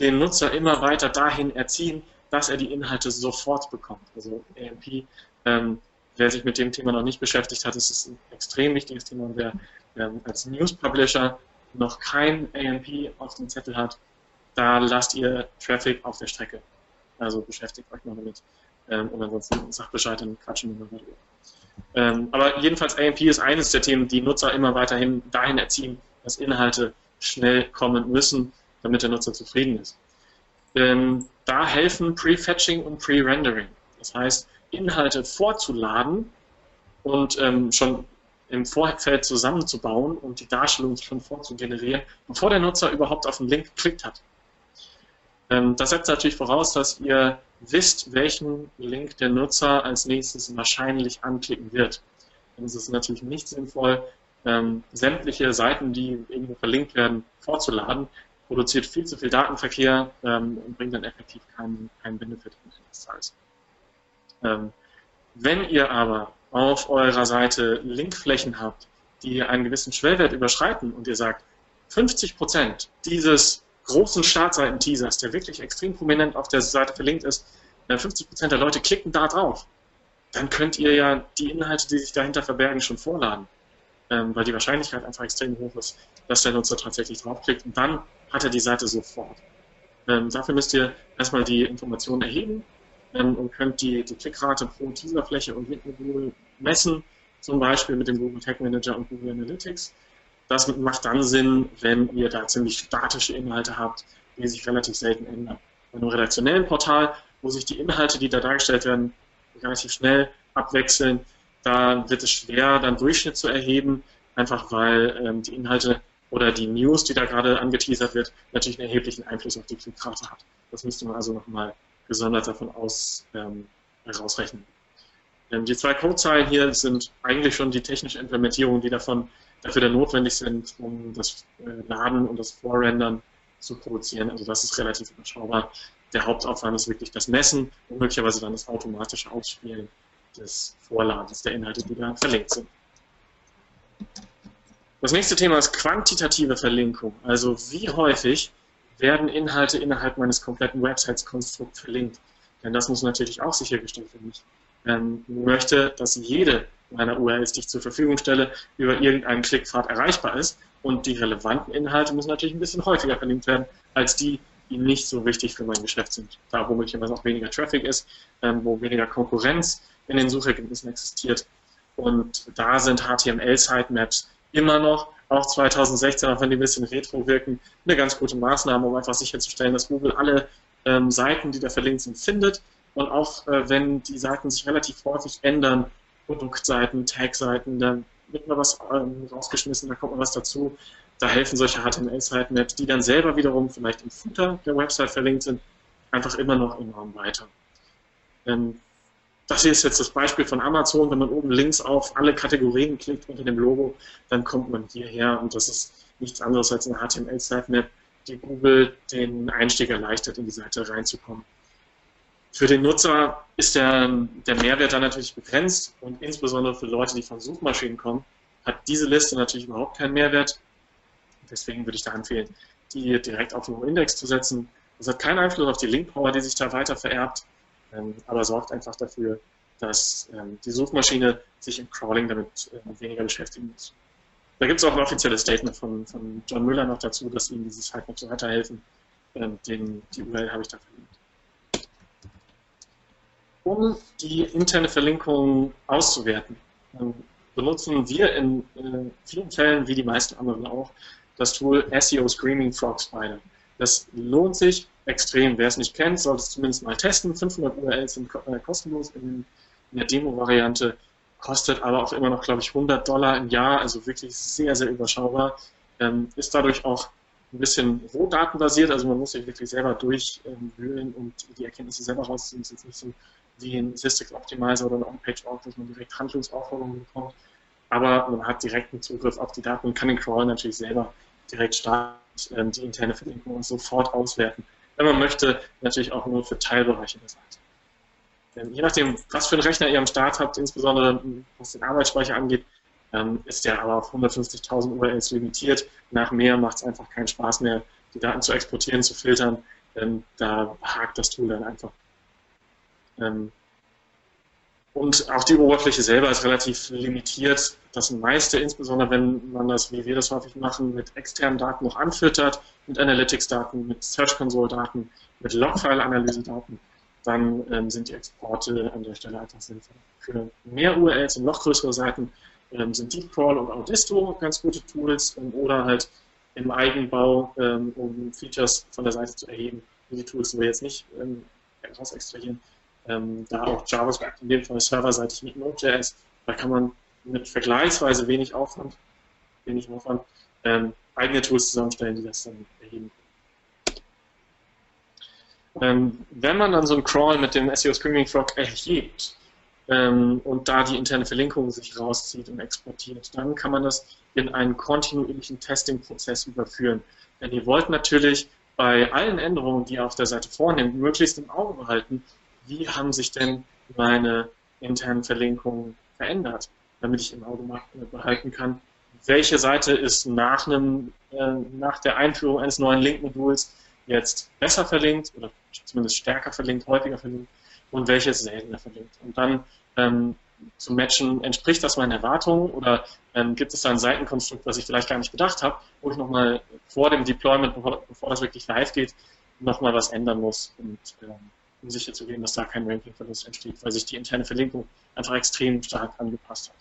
den Nutzer immer weiter dahin erziehen, dass er die Inhalte sofort bekommt. Also AMP, ähm, wer sich mit dem Thema noch nicht beschäftigt hat, ist ein extrem wichtiges Thema. Und wer ähm, als News Publisher noch kein AMP auf dem Zettel hat, da lasst ihr Traffic auf der Strecke. Also beschäftigt euch mal damit. Ähm, und ansonsten sagt Bescheid, dann quatschen wir mal darüber. Ähm, aber jedenfalls AMP ist eines der Themen, die Nutzer immer weiterhin dahin erziehen, dass Inhalte schnell kommen müssen, damit der Nutzer zufrieden ist. Ähm, da helfen Prefetching und Pre-Rendering. Das heißt, Inhalte vorzuladen und ähm, schon im Vorfeld zusammenzubauen und die Darstellung schon vorzugenerieren, bevor der Nutzer überhaupt auf den Link geklickt hat. Ähm, das setzt natürlich voraus, dass ihr wisst, welchen Link der Nutzer als nächstes wahrscheinlich anklicken wird. Ist es natürlich nicht sinnvoll, ähm, sämtliche Seiten, die irgendwo verlinkt werden, vorzuladen, produziert viel zu viel Datenverkehr ähm, und bringt dann effektiv keinen, keinen Benefit am Ende des Tages. Wenn ihr aber auf eurer Seite Linkflächen habt, die einen gewissen Schwellwert überschreiten und ihr sagt, 50% dieses großen Startseiten-Teasers, der wirklich extrem prominent auf der Seite verlinkt ist, 50% der Leute klicken da drauf, dann könnt ihr ja die Inhalte, die sich dahinter verbergen, schon vorladen. Ähm, weil die Wahrscheinlichkeit einfach extrem hoch ist, dass der Nutzer tatsächlich draufklickt und dann hat er die Seite sofort. Ähm, dafür müsst ihr erstmal die Informationen erheben ähm, und könnt die, die Klickrate pro Teaserfläche und mit Google messen, zum Beispiel mit dem Google Tag Manager und Google Analytics. Das macht dann Sinn, wenn ihr da ziemlich statische Inhalte habt, die sich relativ selten ändern. Bei einem redaktionellen Portal, wo sich die Inhalte, die da dargestellt werden, relativ schnell abwechseln, da wird es schwer, dann Durchschnitt zu erheben, einfach weil ähm, die Inhalte oder die News, die da gerade angeteasert wird, natürlich einen erheblichen Einfluss auf die Klickrate hat. Das müsste man also nochmal gesondert davon aus ähm, herausrechnen. Ähm, die zwei Codezeilen hier sind eigentlich schon die technische Implementierung, die davon dafür dann notwendig sind, um das äh, Laden und das Vorrendern zu produzieren. Also das ist relativ überschaubar. Der Hauptaufwand ist wirklich das Messen und möglicherweise dann das automatische Ausspielen des Vorladens der Inhalte, die da verlinkt sind. Das nächste Thema ist quantitative Verlinkung. Also wie häufig werden Inhalte innerhalb meines kompletten Websites-Konstrukts verlinkt. Denn das muss natürlich auch sichergestellt werden. Ich ähm, möchte, dass jede meiner URLs, die ich zur Verfügung stelle, über irgendeinen Klickpfad erreichbar ist. Und die relevanten Inhalte müssen natürlich ein bisschen häufiger verlinkt werden, als die, die nicht so wichtig für mein Geschäft sind. Da, wo möglicherweise auch weniger Traffic ist, ähm, wo weniger Konkurrenz in den Suchergebnissen existiert. Und da sind HTML-Sitemaps immer noch, auch 2016, auch wenn die ein bisschen retro wirken, eine ganz gute Maßnahme, um einfach sicherzustellen, dass Google alle ähm, Seiten, die da verlinkt sind, findet. Und auch äh, wenn die Seiten sich relativ häufig ändern, Produktseiten, Tag-Seiten, dann wird mal was ähm, rausgeschmissen, da kommt mal was dazu. Da helfen solche HTML-Sitemaps, die dann selber wiederum vielleicht im Footer der Website verlinkt sind, einfach immer noch enorm weiter. Ähm, das hier ist jetzt das Beispiel von Amazon. Wenn man oben links auf alle Kategorien klickt unter dem Logo, dann kommt man hierher und das ist nichts anderes als eine HTML-Sitemap, die Google den Einstieg erleichtert, in die Seite reinzukommen. Für den Nutzer ist der, der Mehrwert dann natürlich begrenzt und insbesondere für Leute, die von Suchmaschinen kommen, hat diese Liste natürlich überhaupt keinen Mehrwert. Deswegen würde ich da empfehlen, die direkt auf den Index zu setzen. Das hat keinen Einfluss auf die Link-Power, die sich da weiter vererbt ähm, aber sorgt einfach dafür, dass ähm, die Suchmaschine sich im Crawling damit äh, weniger beschäftigen muss. Da gibt es auch ein offizielles Statement von, von John Müller noch dazu, dass ihm diese Sitemaps so weiterhelfen. Ähm, den, die URL habe ich da verlinkt. Um die interne Verlinkung auszuwerten, ähm, benutzen wir in äh, vielen Fällen, wie die meisten anderen auch, das Tool SEO Screaming Frog Spider. Das lohnt sich extrem. Wer es nicht kennt, sollte es zumindest mal testen. 500 URLs sind äh, kostenlos in, in der Demo-Variante, kostet aber auch immer noch, glaube ich, 100 Dollar im Jahr, also wirklich sehr, sehr überschaubar. Ähm, ist dadurch auch ein bisschen rohdatenbasiert, also man muss sich wirklich selber durchwühlen und die Erkenntnisse selber rausziehen. Es ist nicht so wie ein Statistics Optimizer oder ein On-Page-Org, dass man direkt Handlungsaufforderungen bekommt, aber man hat direkten Zugriff auf die Daten und kann den Crawl natürlich selber direkt starten, ähm, die interne Verlinkung sofort auswerten. Wenn man möchte, natürlich auch nur für Teilbereiche der Seite. Denn je nachdem, was für einen Rechner ihr am Start habt, insbesondere was den Arbeitsspeicher angeht, ähm, ist der aber auf 150.000 URLs limitiert. Nach mehr macht es einfach keinen Spaß mehr, die Daten zu exportieren, zu filtern. Denn da hakt das Tool dann einfach. Ähm, und auch die Oberfläche selber ist relativ limitiert. Das meiste, insbesondere wenn man das, wie wir das häufig machen, mit externen Daten noch anfüttert, mit Analytics-Daten, mit Search Console-Daten, mit Logfile-Analyse-Daten, dann ähm, sind die Exporte an der Stelle einfach sinnvoll. Für mehr URLs und noch größere Seiten ähm, sind DeepCrawl und Audisto ganz gute Tools ähm, oder halt im Eigenbau, ähm, um Features von der Seite zu erheben. Die Tools, die wir jetzt nicht ähm, raus extrahieren, ähm, da auch JavaScript, in dem Fall serverseitig mit Node.js, da kann man mit vergleichsweise wenig Aufwand, wenig Aufwand ähm, eigene Tools zusammenstellen, die das dann erheben ähm, wenn man dann so ein Crawl mit dem SEO Screaming Frog erhebt ähm, und da die interne Verlinkung sich rauszieht und exportiert, dann kann man das in einen kontinuierlichen Testing-Prozess überführen. Denn ihr wollt natürlich bei allen Änderungen, die ihr auf der Seite vornehmt, möglichst im Auge behalten, wie haben sich denn meine internen Verlinkungen verändert, damit ich im Auge behalten kann, welche Seite ist nach, einem, äh, nach der Einführung eines neuen Link-Moduls jetzt besser verlinkt oder zumindest stärker verlinkt, häufiger verlinkt und welche ist seltener verlinkt. Und dann ähm, zu matchen, entspricht das meinen Erwartungen oder ähm, gibt es da ein Seitenkonstrukt, was ich vielleicht gar nicht bedacht habe, wo ich nochmal vor dem Deployment, bevor, bevor das wirklich live geht, nochmal was ändern muss. Und ähm, um sicher zu gehen, dass da kein Rankingverlust entsteht, weil sich die interne Verlinkung einfach extrem stark angepasst hat.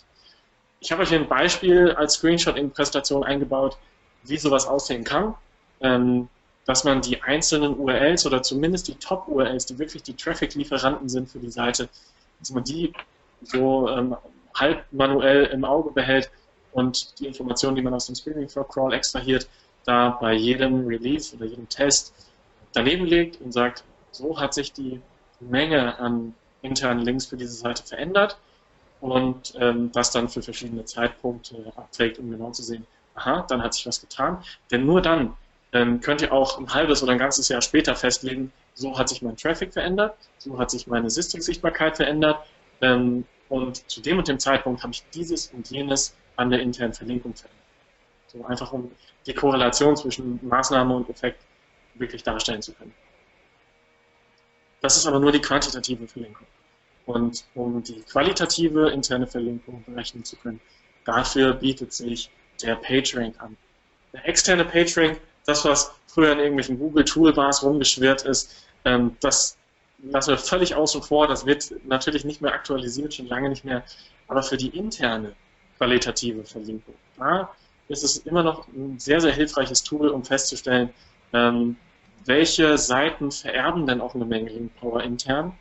Ich habe euch ein Beispiel als Screenshot in Präsentation eingebaut, wie sowas aussehen kann, ähm, dass man die einzelnen URLs oder zumindest die Top-URLs, die wirklich die Traffic-Lieferanten sind für die Seite, dass man die so ähm, halb manuell im Auge behält und die Informationen, die man aus dem Screening for Crawl extrahiert, da bei jedem Release oder jedem Test daneben legt und sagt, so hat sich die Menge an internen Links für diese Seite verändert und ähm, das dann für verschiedene Zeitpunkte abträgt, um genau zu sehen, aha, dann hat sich was getan. Denn nur dann ähm, könnt ihr auch ein halbes oder ein ganzes Jahr später festlegen, so hat sich mein Traffic verändert, so hat sich meine System-Sichtbarkeit verändert ähm, und zu dem und dem Zeitpunkt habe ich dieses und jenes an der internen Verlinkung verändert. So einfach um die Korrelation zwischen Maßnahme und Effekt wirklich darstellen zu können. Das ist aber nur die quantitative Verlinkung. Und um die qualitative interne Verlinkung berechnen zu können, dafür bietet sich der PageRank an. Der externe PageRank, das was früher in irgendwelchen Google-Toolbars rumgeschwirrt ist, ähm, das lassen wir völlig außen vor. Das wird natürlich nicht mehr aktualisiert, schon lange nicht mehr. Aber für die interne qualitative Verlinkung, da ist es immer noch ein sehr, sehr hilfreiches Tool, um festzustellen, ähm, welche Seiten vererben denn auch eine Menge Link Power intern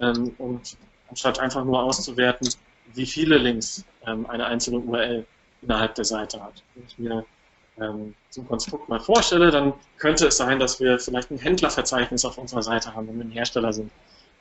ähm, und anstatt einfach nur auszuwerten, wie viele Links ähm, eine einzelne URL innerhalb der Seite hat. Wenn ich mir ähm, so ein Konstrukt mal vorstelle, dann könnte es sein, dass wir vielleicht ein Händlerverzeichnis auf unserer Seite haben, wenn wir ein Hersteller sind.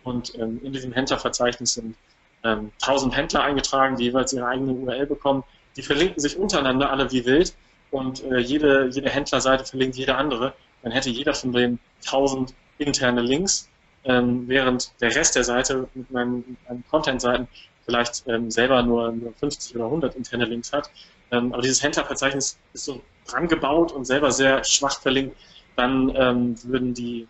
Und ähm, in diesem Händlerverzeichnis sind ähm, 1000 Händler eingetragen, die jeweils ihre eigene URL bekommen. Die verlinken sich untereinander alle wie wild und äh, jede, jede Händlerseite verlinkt jede andere. Dann hätte jeder von den 1000 interne Links ähm, während der Rest der Seite mit meinen, meinen Content-Seiten vielleicht ähm, selber nur, nur 50 oder 100 interne Links hat. Ähm, aber dieses Händlerverzeichnis ist so dran gebaut und selber sehr schwach verlinkt, dann ähm, würden die,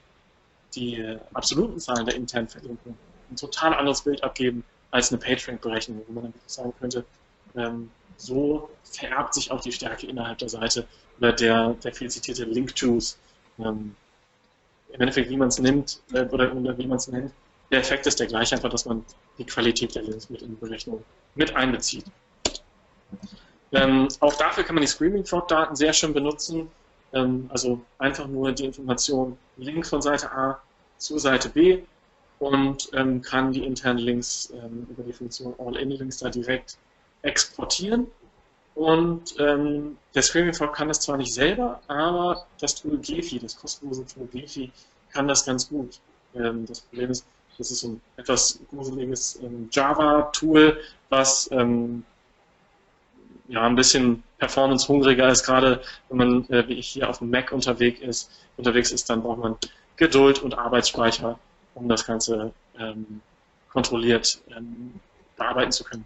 die absoluten Zahlen der internen Verlinkung ein total anderes Bild abgeben als eine PageRank-Berechnung, wo man dann sagen könnte, ähm, so vererbt sich auch die Stärke innerhalb der Seite oder der, der viel zitierte Link-Juice. Ähm, im Endeffekt, wie man es nimmt äh, oder, oder wie man es nennt, der Effekt ist der gleiche, einfach, dass man die Qualität der Links mit in die Berechnung mit einbezieht. Ähm, auch dafür kann man die Screaming Frog Daten sehr schön benutzen. Ähm, also einfach nur die Information Link von Seite A zu Seite B und ähm, kann die internen Links ähm, über die Funktion All-In-Links da direkt exportieren. Und ähm, der Screaming kann das zwar nicht selber, aber das Tool Gefi, das kostenlose Tool Gefi, kann das ganz gut. Ähm, das Problem ist, das ist ein etwas gruseliges ähm, Java-Tool, was ähm, ja ein bisschen performance-hungriger ist, gerade wenn man, äh, wie ich hier auf dem Mac unterwegs ist, unterwegs ist, dann braucht man Geduld und Arbeitsspeicher, um das Ganze ähm, kontrolliert ähm, bearbeiten zu können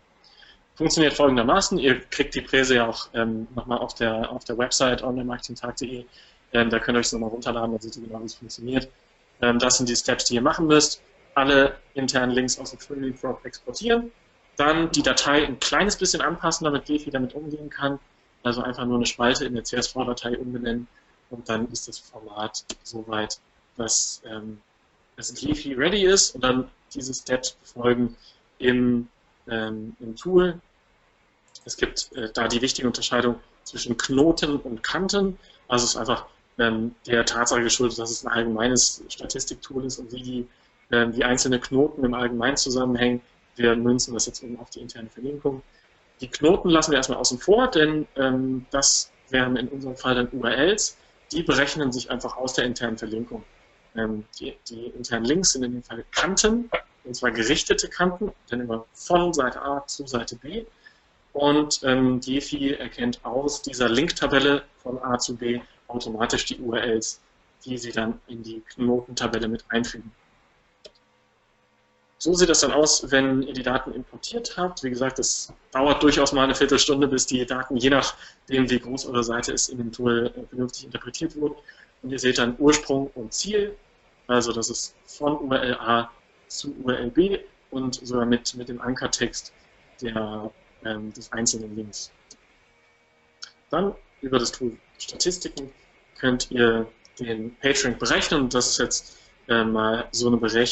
funktioniert folgendermaßen. Ihr kriegt die Präse ja auch ähm, nochmal auf der, auf der Website onlinemarketingtag.de. Ähm, da könnt ihr euch das nochmal runterladen, dann seht ihr genau, wie es funktioniert. Ähm, das sind die Steps, die ihr machen müsst. Alle internen Links aus dem Freely Frog exportieren. Dann die Datei ein kleines bisschen anpassen, damit Gefi damit umgehen kann. Also einfach nur eine Spalte in der CSV-Datei umbenennen und dann ist das Format soweit, dass ähm, das Gefi ready ist und dann diese Steps befolgen im ähm, im Tool. Es gibt äh, da die wichtige Unterscheidung zwischen Knoten und Kanten. Also es ist einfach ähm, der Tatsache geschuldet, dass es ein allgemeines Statistiktool ist und wie die, ähm, die einzelnen Knoten im Allgemeinen zusammenhängen. Wir münzen das jetzt eben auf die interne Verlinkung. Die Knoten lassen wir erstmal außen vor, denn ähm, das wären in unserem Fall dann URLs. Die berechnen sich einfach aus der internen Verlinkung. Ähm, die, die internen Links sind in dem Fall Kanten und zwar gerichtete Kanten, dann immer von Seite A zu Seite B. Und ähm, Defi erkennt aus dieser Link-Tabelle von A zu B automatisch die URLs, die sie dann in die Knotentabelle mit einfügen. So sieht das dann aus, wenn ihr die Daten importiert habt. Wie gesagt, es dauert durchaus mal eine Viertelstunde, bis die Daten, je nachdem wie groß eure Seite ist, in dem Tool äh, vernünftig interpretiert wurden. Und ihr seht dann Ursprung und Ziel. Also das ist von URL A zu URLB und sogar mit, mit dem Ankertext der, ähm, des einzelnen Links. Dann über das Tool Statistiken könnt ihr den PageRank berechnen das ist jetzt äh, mal so eine, äh,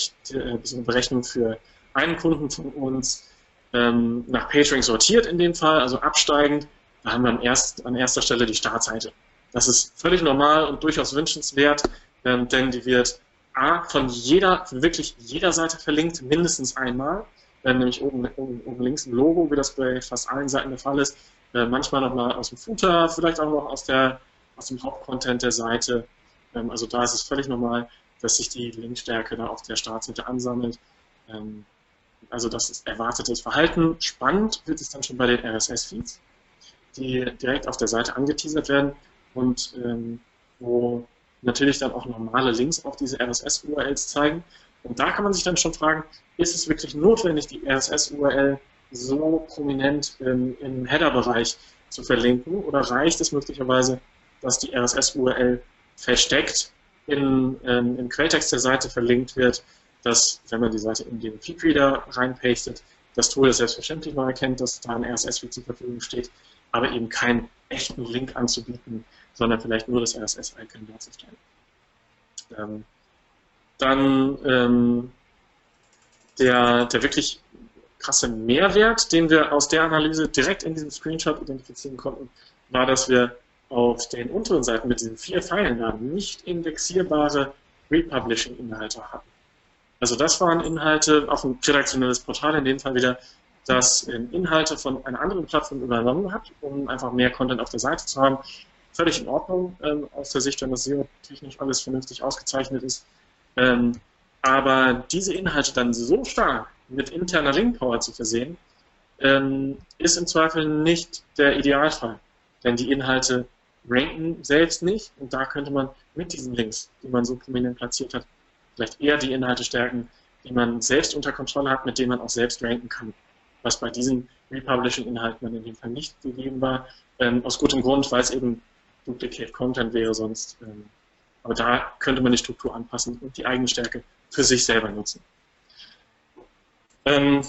so eine, Berechnung für einen Kunden von uns ähm, nach PageRank sortiert in dem Fall, also absteigend. Da haben wir an, erst, an erster Stelle die Startseite. Das ist völlig normal und durchaus wünschenswert, ähm, denn die wird A, von jeder, von wirklich jeder Seite verlinkt, mindestens einmal, äh, nämlich oben, oben, oben, links ein Logo, wie das bei fast allen Seiten der Fall ist, äh, manchmal nochmal aus dem Footer, vielleicht auch noch aus, der, aus dem Hauptcontent der Seite. Ähm, also da ist es völlig normal, dass sich die Linkstärke da auf der Startseite ansammelt. Ähm, also das ist erwartetes Verhalten. Spannend wird es dann schon bei den RSS-Feeds, die direkt auf der Seite angeteasert werden und ähm, wo natürlich dann auch normale Links auf diese RSS-URLs zeigen. Und da kann man sich dann schon fragen, ist es wirklich notwendig, die RSS-URL so prominent im, im Header-Bereich zu verlinken oder reicht es möglicherweise, dass die RSS-URL versteckt in, ähm, im Quelltext der Seite verlinkt wird, dass, wenn man die Seite in den Feedreader reinpastet, das Tool das selbstverständlich mal erkennt, dass da ein RSS-Feed zur Verfügung steht, aber eben keinen echten Link anzubieten, sondern vielleicht nur das RSS-Icon darzustellen. Ähm, dann ähm, der, der wirklich krasse Mehrwert, den wir aus der Analyse direkt in diesem Screenshot identifizieren konnten, war, dass wir auf den unteren Seiten mit diesen vier Pfeilen da nicht indexierbare Republishing-Inhalte hatten. Also das waren Inhalte auf ein redaktionelles Portal, in dem Fall wieder, das Inhalte von einer anderen Plattform übernommen hat, um einfach mehr Content auf der Seite zu haben. Völlig in Ordnung ähm, aus der Sicht, wenn das SEO-technisch alles vernünftig ausgezeichnet ist. Ähm, aber diese Inhalte dann so stark mit interner Link-Power zu versehen, ähm, ist im Zweifel nicht der Idealfall. Denn die Inhalte ranken selbst nicht und da könnte man mit diesen Links, die man so prominent platziert hat, vielleicht eher die Inhalte stärken, die man selbst unter Kontrolle hat, mit denen man auch selbst ranken kann. Was bei diesen Republishing-Inhalten dann in dem Fall nicht gegeben war, ähm, aus gutem Grund, weil es eben Duplicate Content wäre sonst. Ähm, aber da könnte man die Struktur anpassen und die Eigenstärke für sich selber nutzen. Ähm,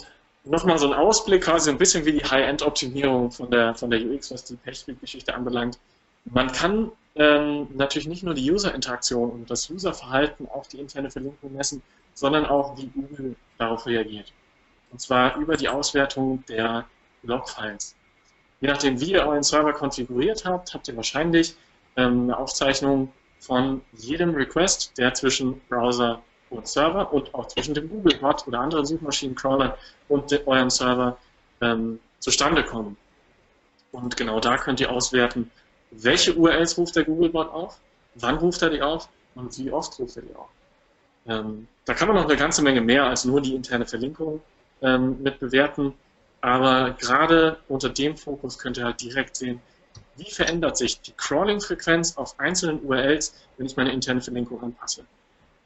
Nochmal so ein Ausblick, quasi ein bisschen wie die High-End-Optimierung von der, von der UX, was die PageSpeed-Geschichte anbelangt. Man kann ähm, natürlich nicht nur die User-Interaktion und das User-Verhalten auf die interne Verlinkung messen, sondern auch, wie Google darauf reagiert. Und zwar über die Auswertung der Logfiles. Je nachdem, wie ihr euren Server konfiguriert habt, habt ihr wahrscheinlich ähm, eine Aufzeichnung von jedem Request, der zwischen Browser und Server und auch zwischen dem Googlebot oder anderen Suchmaschinencrawlern und eurem Server ähm, zustande kommen. Und genau da könnt ihr auswerten, welche URLs ruft der Googlebot auf, wann ruft er die auf und wie oft ruft er die auf. Ähm, da kann man noch eine ganze Menge mehr als nur die interne Verlinkung ähm, mit bewerten, aber gerade unter dem Fokus könnt ihr halt direkt sehen, wie verändert sich die Crawling-Frequenz auf einzelnen URLs, wenn ich meine interne Verlinkung anpasse.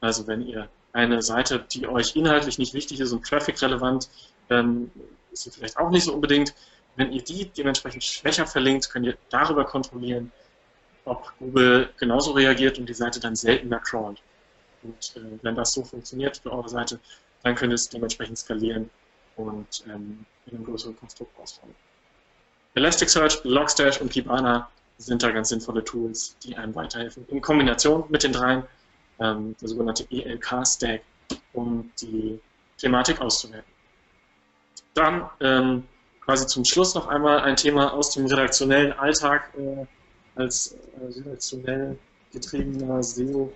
Also wenn ihr eine Seite, die euch inhaltlich nicht wichtig ist und traffic-relevant, ähm, ist sie vielleicht auch nicht so unbedingt. Wenn ihr die dementsprechend schwächer verlinkt, könnt ihr darüber kontrollieren, ob Google genauso reagiert und die Seite dann seltener crawlt. Und äh, wenn das so funktioniert für eure Seite, dann könnt ihr es dementsprechend skalieren und ähm, in einem größeren Konstrukt ausfallen. Elasticsearch, Logstash und Kibana sind da ganz sinnvolle Tools, die einem weiterhelfen. In Kombination mit den dreien ähm, der sogenannte ELK-Stack, um die Thematik auszuwerten. Dann ähm, quasi zum Schluss noch einmal ein Thema aus dem redaktionellen Alltag äh, als äh, redaktionell getriebener SEO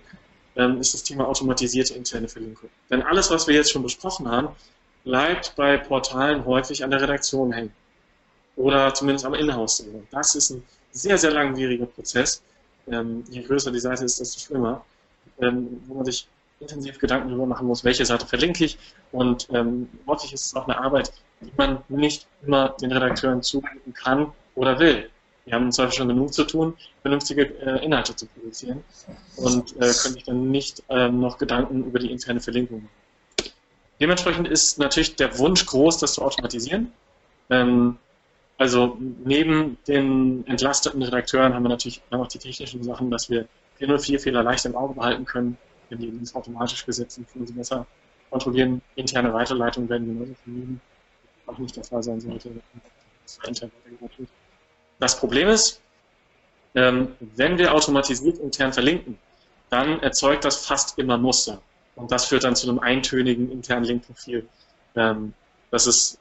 ähm, ist das Thema automatisierte interne Verlinkung. Denn alles, was wir jetzt schon besprochen haben, bleibt bei Portalen häufig an der Redaktion hängen. Oder zumindest am Inhouse-SEO. Das ist ein sehr, sehr langwieriger Prozess. Ähm, je größer die Seite ist, desto schlimmer ähm, wo man sich intensiv Gedanken darüber machen muss, welche Seite verlinke ich. Und ähm, häufig ist es auch eine Arbeit, die man nicht immer den Redakteuren zumuten kann oder will. Wir haben zwar schon genug zu tun, vernünftige äh, Inhalte zu produzieren und äh, können sich dann nicht ähm, noch Gedanken über die interne Verlinkung machen. Dementsprechend ist natürlich der Wunsch groß, das zu automatisieren. Ähm, also neben den entlasteten Redakteuren haben wir natürlich auch die technischen Sachen, dass wir 404-Fehler leicht im Auge behalten können, wenn die Links automatisch gesetzt sind, können sie besser kontrollieren. Interne Weiterleitungen werden genauso vermieden. Auch nicht der Fall sein sollte. Das Problem ist, ähm, wenn wir automatisiert intern verlinken, dann erzeugt das fast immer Muster. Und das führt dann zu einem eintönigen internen Linkprofil. Ähm, das ist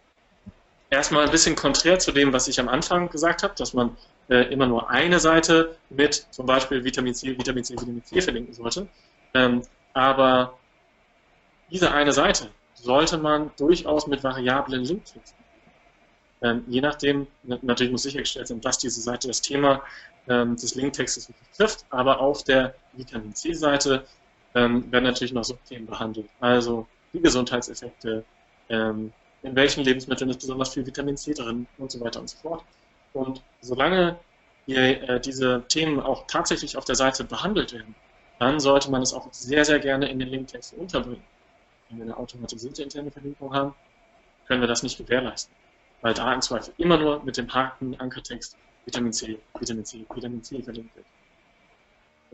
erstmal ein bisschen konträr zu dem, was ich am Anfang gesagt habe, dass man äh, immer nur eine Seite mit zum Beispiel Vitamin C, Vitamin C, Vitamin C verlinken sollte. Ähm, aber diese eine Seite sollte man durchaus mit variablen Linktexten. Ähm, je nachdem, natürlich muss sichergestellt sein, dass diese Seite das Thema ähm, des Linktextes wirklich trifft, aber auf der Vitamin C-Seite ähm, werden natürlich noch Subthemen behandelt. Also die Gesundheitseffekte, ähm, in welchen Lebensmitteln ist besonders viel Vitamin C drin und so weiter und so fort. Und solange hier, äh, diese Themen auch tatsächlich auf der Seite behandelt werden, dann sollte man es auch sehr, sehr gerne in den Linktext unterbringen. Wenn wir eine automatisierte interne Verlinkung haben, können wir das nicht gewährleisten. Weil da im Zweifel immer nur mit dem harten Ankertext Vitamin C, Vitamin C, Vitamin C verlinkt wird.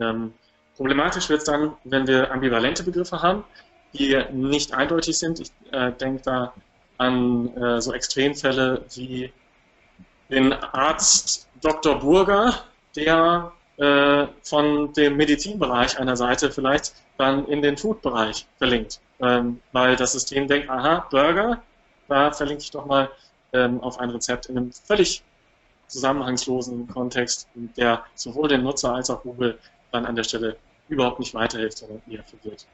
Ähm, problematisch wird es dann, wenn wir ambivalente Begriffe haben, die nicht eindeutig sind. Ich äh, denke da an äh, so Extremfälle wie den Arzt Dr. Burger, der äh, von dem Medizinbereich einer Seite vielleicht dann in den Food-Bereich verlinkt, ähm, weil das System denkt, aha, Burger, da verlinke ich doch mal ähm, auf ein Rezept in einem völlig zusammenhangslosen Kontext, der sowohl dem Nutzer als auch Google dann an der Stelle überhaupt nicht weiterhilft, sondern eher verwirrt.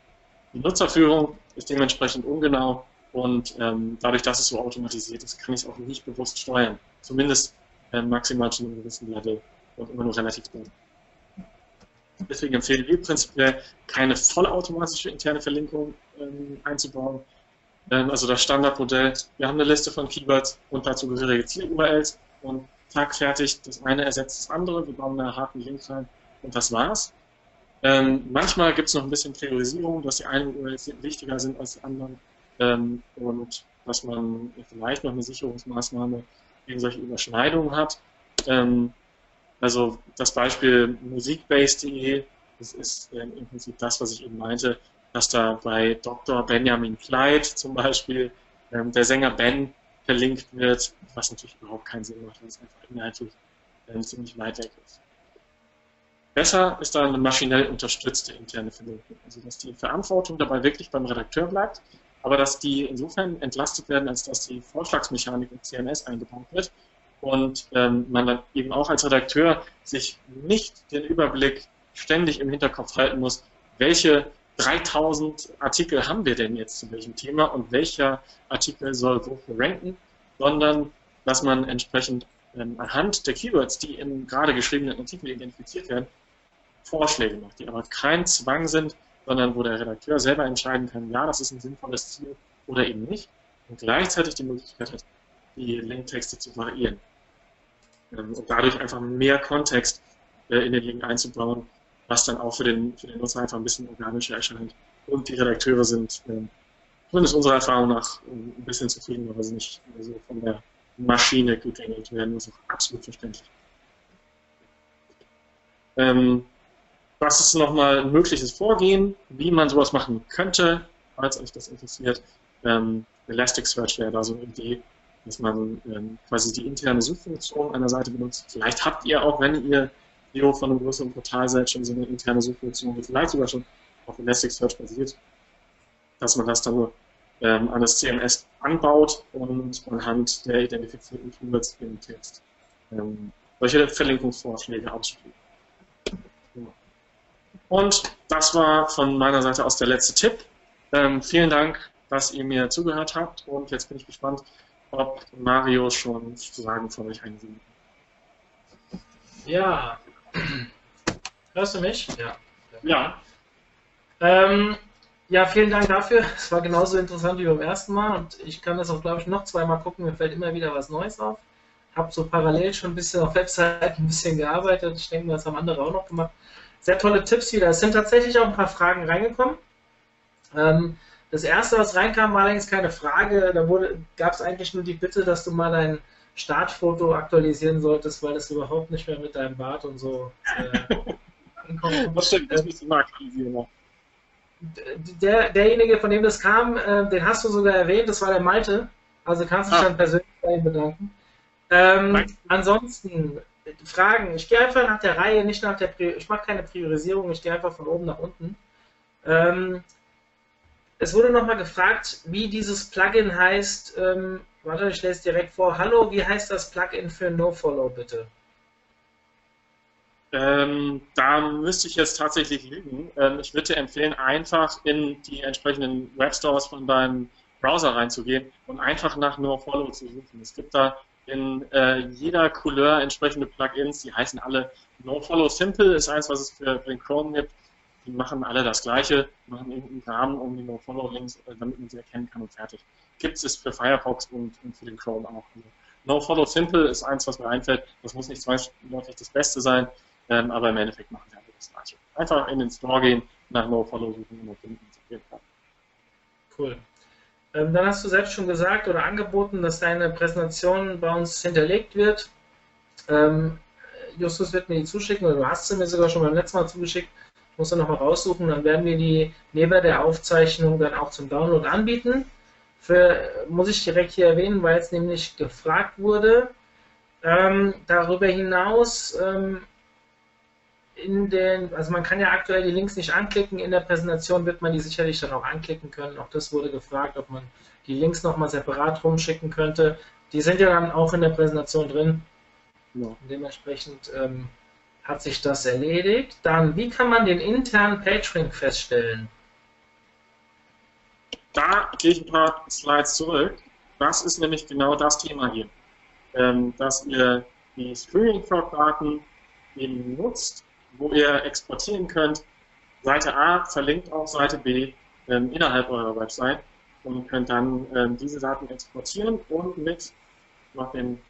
Die Nutzerführung ist dementsprechend ungenau und ähm, dadurch, dass es so automatisiert ist, kann ich es auch nicht bewusst steuern. Zumindest äh, maximal zu einem gewissen Level und immer nur relativ gut. Deswegen empfehlen wir prinzipiell keine vollautomatische interne Verlinkung ähm, einzubauen. Ähm, also das Standardmodell, wir haben eine Liste von Keywords und dazu gehörige Ziel-URLs und zack, fertig, das eine ersetzt das andere, wir bauen einen harten Link rein und das war's. Ähm, manchmal gibt es noch ein bisschen Priorisierung, dass die einen URLs wichtiger sind als die anderen ähm, und dass man vielleicht noch eine Sicherungsmaßnahme gegen solche Überschneidungen hat. Ähm, also das Beispiel musikbase.de, das ist ähm, im Prinzip das, was ich eben meinte, dass da bei Dr. Benjamin Clyde zum Beispiel ähm, der Sänger Ben verlinkt wird, was natürlich überhaupt keinen Sinn macht, weil es einfach inhaltlich äh, ziemlich weit weg ist. Besser ist da eine maschinell unterstützte interne Verlinkung, also dass die Verantwortung dabei wirklich beim Redakteur bleibt, aber dass die insofern entlastet werden, als dass die Vorschlagsmechanik im CMS eingebaut wird und ähm, man dann eben auch als Redakteur sich nicht den Überblick ständig im Hinterkopf halten muss, welche 3000 Artikel haben wir denn jetzt zu welchem Thema und welcher Artikel soll wofür ranken, sondern dass man entsprechend ähm, anhand der Keywords, die im gerade geschriebenen Artikel identifiziert werden, Vorschläge macht, die aber kein Zwang sind, sondern wo der Redakteur selber entscheiden kann, ja, das ist ein sinnvolles Ziel oder eben nicht und gleichzeitig die Möglichkeit hat, die Linktexte zu variieren ähm, und dadurch einfach mehr Kontext äh, in den Link einzubauen, was dann auch für den, für den Nutzer einfach ein bisschen organischer erscheint. Und die Redakteure sind, äh, zumindest unserer Erfahrung nach, ein bisschen zufrieden, weil sie nicht so von der Maschine gegängelt werden. Das ist auch absolut verständlich. Ähm, was ist nochmal ein mögliches Vorgehen, wie man sowas machen könnte, falls euch das interessiert? Ähm, Elasticsearch wäre da so eine Idee, dass man ähm, quasi die interne Suchfunktion einer Seite benutzt. Vielleicht habt ihr auch, wenn ihr SEO von einem größeren Portal seid, schon so eine interne Suchfunktion, die vielleicht sogar schon auf Elasticsearch basiert, dass man das dann nur ähm, an das CMS anbaut und anhand der identifizierten Keywords im Text ähm, solche Verlinkungsvorschläge ausspielt. Und das war von meiner Seite aus der letzte Tipp. Ähm, vielen Dank, dass ihr mir zugehört habt und jetzt bin ich gespannt, ob Mario schon Fragen von euch einsehen. Ja. Hörst du mich? Ja. Ja. Ähm, ja, vielen Dank dafür. Es war genauso interessant wie beim ersten Mal und ich kann das auch, glaube ich, noch zweimal gucken. Mir fällt immer wieder was Neues auf. Habe so parallel schon ein bisschen auf Webseiten ein bisschen gearbeitet. Ich denke, das haben andere auch noch gemacht. Sehr tolle Tipps wieder. Es sind tatsächlich auch ein paar Fragen reingekommen. Ähm, das erste, was reinkam, war allerdings keine Frage. Da gab es eigentlich nur die Bitte, dass du mal dein Startfoto aktualisieren solltest, weil das überhaupt nicht mehr mit deinem Bart und so äh, ankommt. Was stimmt, das müsste mal aktualisieren. Der, derjenige, von dem das kam, äh, den hast du sogar erwähnt, das war der Malte. Also kannst du dich ah. dann persönlich bei ihm bedanken. Ähm, ansonsten, Fragen. Ich gehe einfach nach der Reihe, nicht nach der Pri Ich mache keine Priorisierung, ich gehe einfach von oben nach unten. Ähm, es wurde nochmal gefragt, wie dieses Plugin heißt. Ähm, warte, ich lese direkt vor. Hallo, wie heißt das Plugin für NoFollow bitte? Ähm, da müsste ich jetzt tatsächlich lügen. Ähm, ich würde empfehlen, einfach in die entsprechenden Webstores von deinem Browser reinzugehen und einfach nach NoFollow zu suchen. Es gibt da in äh, jeder Couleur entsprechende Plugins, die heißen alle NoFollow Simple, ist eins, was es für, für den Chrome gibt die machen alle das Gleiche, machen irgendeinen Rahmen um die No-Follow-Links, äh, damit man sie erkennen kann und fertig. Gibt es für Firefox und, und für den Chrome auch. No-Follow Simple ist eins, was mir einfällt. Das muss nicht zwangsläufig das Beste sein, ähm, aber im Endeffekt machen sie alle das Gleiche. Einfach in den Store gehen, nach No-Follow suchen und finden sie auf jeden Fall. Cool. Ähm, dann hast du selbst schon gesagt oder angeboten, dass deine Präsentation bei uns hinterlegt wird. Ähm, Justus wird mir die zuschicken, oder du hast sie mir sogar schon beim letzten Mal zugeschickt, muss er nochmal raussuchen, dann werden wir die neben der Aufzeichnung dann auch zum Download anbieten. Für, muss ich direkt hier erwähnen, weil es nämlich gefragt wurde. Ähm, darüber hinaus ähm, in den, also man kann ja aktuell die Links nicht anklicken, in der Präsentation wird man die sicherlich dann auch anklicken können. Auch das wurde gefragt, ob man die Links nochmal separat rumschicken könnte. Die sind ja dann auch in der Präsentation drin. Ja. Dementsprechend ähm, hat sich das erledigt. Dann, wie kann man den internen PageRank feststellen? Da gehe ich ein paar Slides zurück. Das ist nämlich genau das Thema hier. Ähm, dass ihr die Screenshot-Daten eben nutzt, wo ihr exportieren könnt. Seite A verlinkt auf Seite B ähm, innerhalb eurer Website und könnt dann ähm, diese Daten exportieren und mit, ich den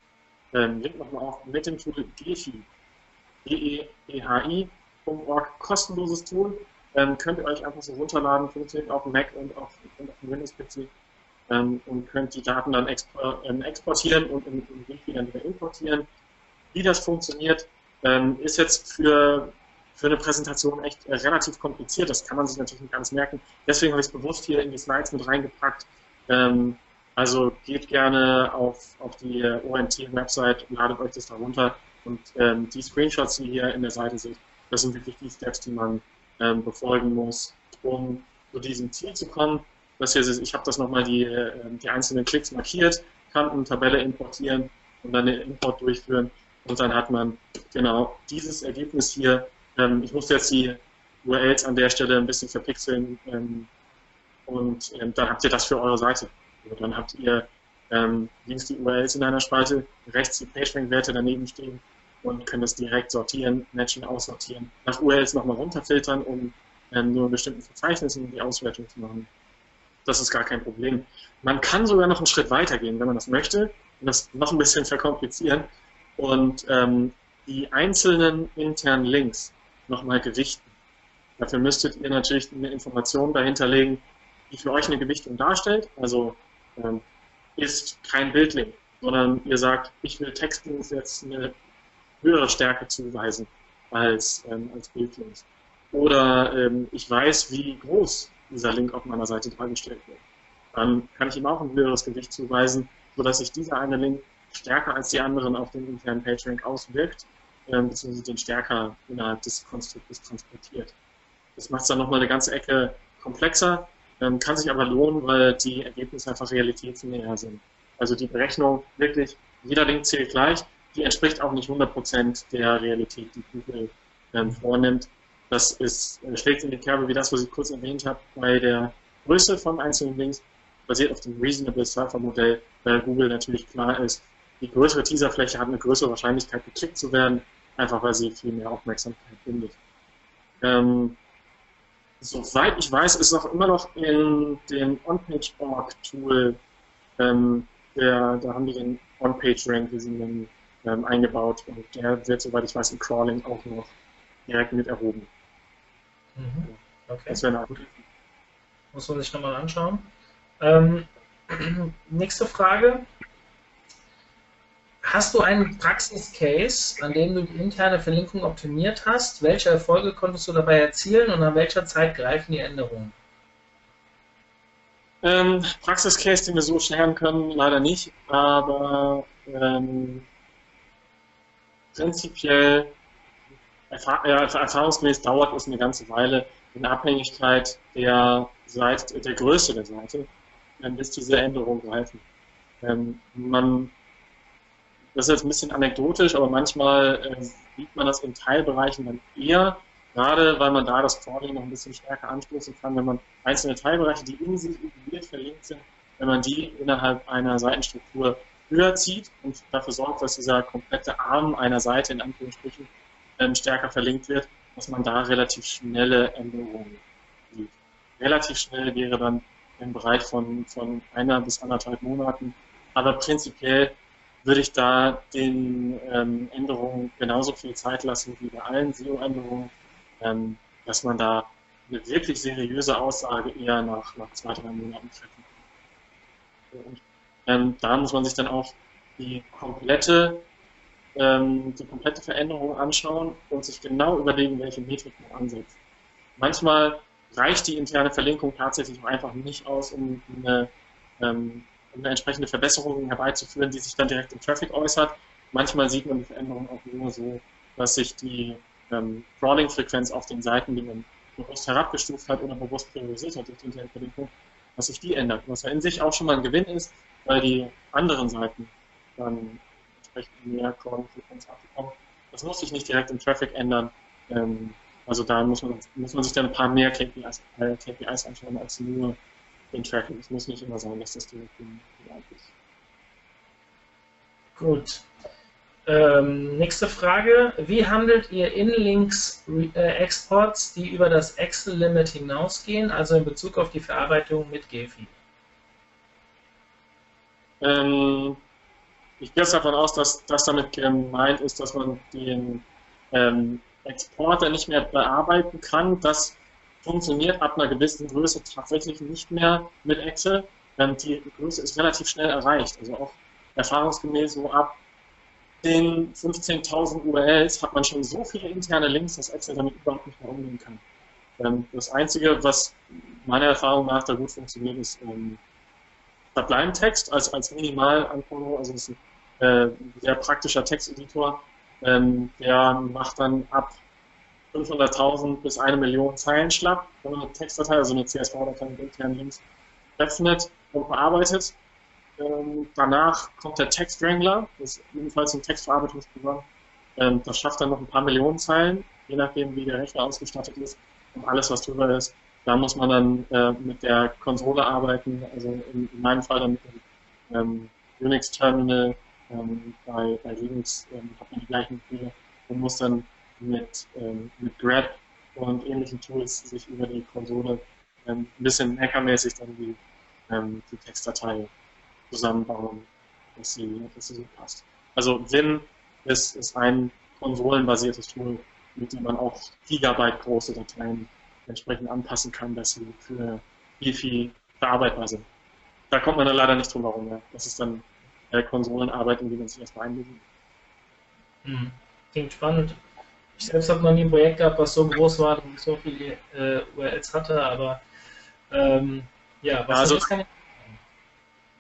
ähm, Link nochmal auf, mit dem Tool Gefi, G-E-E-H-I.org, kostenloses Tool, ähm, könnt ihr euch einfach so runterladen, funktioniert auf dem Mac und auf, und auf dem Windows-PC ähm, und könnt die Daten dann ähm, exportieren und in, in Gefi dann wieder importieren. Wie das funktioniert, ähm, ist jetzt für, für eine Präsentation echt äh, relativ kompliziert. Das kann man sich natürlich nicht ganz merken. Deswegen habe ich es bewusst hier in die Slides mit reingepackt. Ähm, also geht gerne auf, auf die ONT-Website, ladet euch das da runter und ähm, die Screenshots, die hier in der Seite sind, das sind wirklich die Steps, die man ähm, befolgen muss, um zu diesem Ziel zu kommen. Das hier ist, ich habe das nochmal die, äh, die einzelnen Klicks markiert, kann eine Tabelle importieren und dann den Import durchführen und dann hat man genau dieses Ergebnis hier. Ähm, ich musste jetzt die URLs an der Stelle ein bisschen verpixeln ähm, und ähm, dann habt ihr das für eure Seite. Also dann habt ihr ähm, links die URLs in einer Spalte, rechts die PageRank-Werte daneben stehen und könnt es direkt sortieren, matchen, aussortieren, nach URLs nochmal runterfiltern, um ähm, nur in bestimmten Verzeichnissen die Auswertung zu machen. Das ist gar kein Problem. Man kann sogar noch einen Schritt weiter gehen, wenn man das möchte, und das noch ein bisschen verkomplizieren und ähm, die einzelnen internen Links nochmal gewichten. Dafür müsstet ihr natürlich eine Information dahinterlegen, die für euch eine Gewichtung darstellt. Also ähm, ist kein Bildlink, sondern ihr sagt, ich will Textlinks jetzt eine höhere Stärke zuweisen als, ähm, als Bildlinks. Oder ähm, ich weiß, wie groß dieser Link auf meiner Seite dargestellt wird. Dann kann ich ihm auch ein höheres Gewicht zuweisen, sodass sich dieser eine Link stärker als die anderen auf den internen PageRank auswirkt, äh, beziehungsweise den stärker innerhalb des Konstruktes transportiert. Das macht es dann nochmal eine ganze Ecke komplexer, ähm, kann sich aber lohnen, weil die Ergebnisse einfach realitätsnäher sind. Also die Berechnung wirklich, jeder Link zählt gleich, die entspricht auch nicht 100% der Realität, die Google ähm, vornimmt. Das ist, äh, schlägt in die Kerbe wie das, was ich kurz erwähnt habe, bei der Größe von einzelnen Links, basiert auf dem Reasonable Surfer Modell, weil Google natürlich klar ist, die größere Teaserfläche hat eine größere Wahrscheinlichkeit, geklickt zu werden, einfach weil sie viel mehr Aufmerksamkeit findet. Ähm, soweit ich weiß, ist auch immer noch in dem OnPage.org-Tool, ähm, da haben die den On-Page-Rank ähm, eingebaut und der wird, soweit ich weiß, im Crawling auch noch direkt mit erhoben. Mhm. Okay. Das wäre eine Muss man sich nochmal anschauen. Ähm, nächste Frage. Hast du einen Praxis-Case, an dem du die interne Verlinkung optimiert hast? Welche Erfolge konntest du dabei erzielen und an welcher Zeit greifen die Änderungen? Ähm, Praxis-Case, den wir so scheren können, leider nicht, aber ähm, prinzipiell erfahr ja, erfahrungsgemäß dauert es eine ganze Weile in Abhängigkeit der, Seite, der Größe der Seite, ähm, bis diese Änderungen greifen. Ähm, man das ist jetzt ein bisschen anekdotisch, aber manchmal äh, sieht man das in Teilbereichen dann eher, gerade weil man da das Crawling noch ein bisschen stärker anstoßen kann, wenn man einzelne Teilbereiche, die in sich isoliert verlinkt sind, wenn man die innerhalb einer Seitenstruktur höher zieht und dafür sorgt, dass dieser komplette Arm einer Seite in Anführungsstrichen ähm, stärker verlinkt wird, dass man da relativ schnelle Änderungen sieht. Relativ schnell wäre dann im Bereich von, von einer bis anderthalb Monaten, aber prinzipiell würde ich da den ähm, Änderungen genauso viel Zeit lassen wie bei allen SEO-Änderungen, ähm, dass man da eine wirklich seriöse Aussage eher nach, nach zwei, drei Monaten treffen kann. Und ähm, da muss man sich dann auch die komplette ähm, die komplette Veränderung anschauen und sich genau überlegen, welche Metrik man ansetzt. Manchmal reicht die interne Verlinkung tatsächlich einfach nicht aus, um eine, ähm, eine entsprechende Verbesserung herbeizuführen, die sich dann direkt im Traffic äußert. Manchmal sieht man die Veränderung auch nur so, dass sich die ähm, Crawling-Frequenz auf den Seiten, die man bewusst herabgestuft hat oder bewusst priorisiert hat durch die interne Verlinkung, dass sich die ändert. Was ja in sich auch schon mal ein Gewinn ist, weil die anderen Seiten dann entsprechend mehr Crawling-Frequenz abbekommen. Das muss sich nicht direkt im Traffic ändern. Ähm, also da muss man, muss man sich dann ein paar mehr KPIs, äh, KPIs anschauen als nur den Traffic. Es muss nicht immer sein, dass das direkt im ist. Gut. Ähm, nächste Frage. Wie handelt ihr In-Links-Exports, äh, die über das Excel-Limit hinausgehen, also in Bezug auf die Verarbeitung mit GEFI? Ähm, ich gehe davon aus, dass das damit gemeint ist, dass man den ähm, Exporter nicht mehr bearbeiten kann. Das funktioniert ab einer gewissen Größe tatsächlich nicht mehr mit Excel. Ähm, die Größe ist relativ schnell erreicht. Also auch erfahrungsgemäß so ab den 15.000 URLs hat man schon so viele interne Links, dass Excel damit überhaupt nicht mehr umgehen kann. Ähm, das Einzige, was meiner Erfahrung nach da gut funktioniert, ist ähm, Sublime-Text als, als Minimalanforderung. Also das ist ein äh, sehr praktischer Texteditor. Ähm, der macht dann ab 500.000 bis eine Million Zeilen schlapp, wenn man eine Textdatei, also eine CSV-Datei mit internen Links öffnet und bearbeitet. Ähm, danach kommt der Text Wrangler, das ist ebenfalls ein Textverarbeitungsprogramm. Ähm, das schafft dann noch ein paar Millionen Zeilen, je nachdem, wie der Rechner ausgestattet ist. Und alles, was drüber ist, da muss man dann äh, mit der Konsole arbeiten, also in, in meinem Fall dann mit dem ähm, Unix-Terminal. Ähm, bei, bei Linux ähm, hat man die gleichen Befehle und muss dann mit, ähm, mit grep und ähnlichen Tools sich über die Konsole ein bisschen hackermäßig dann die, die Textdatei zusammenbauen, dass sie, dass sie so passt. Also Vim ist, ist ein konsolenbasiertes Tool, mit dem man auch Gigabyte große Dateien entsprechend anpassen kann, dass sie für EFI verarbeitbar sind. Da kommt man dann leider nicht drum herum. Ja. Das ist dann äh, Konsolenarbeit, in die man sich erstmal einlesen hm. Klingt spannend. Ich selbst habe noch nie ein Projekt gehabt, was so groß war und so viele äh, URLs hatte, aber ähm, ja, was also, kann ich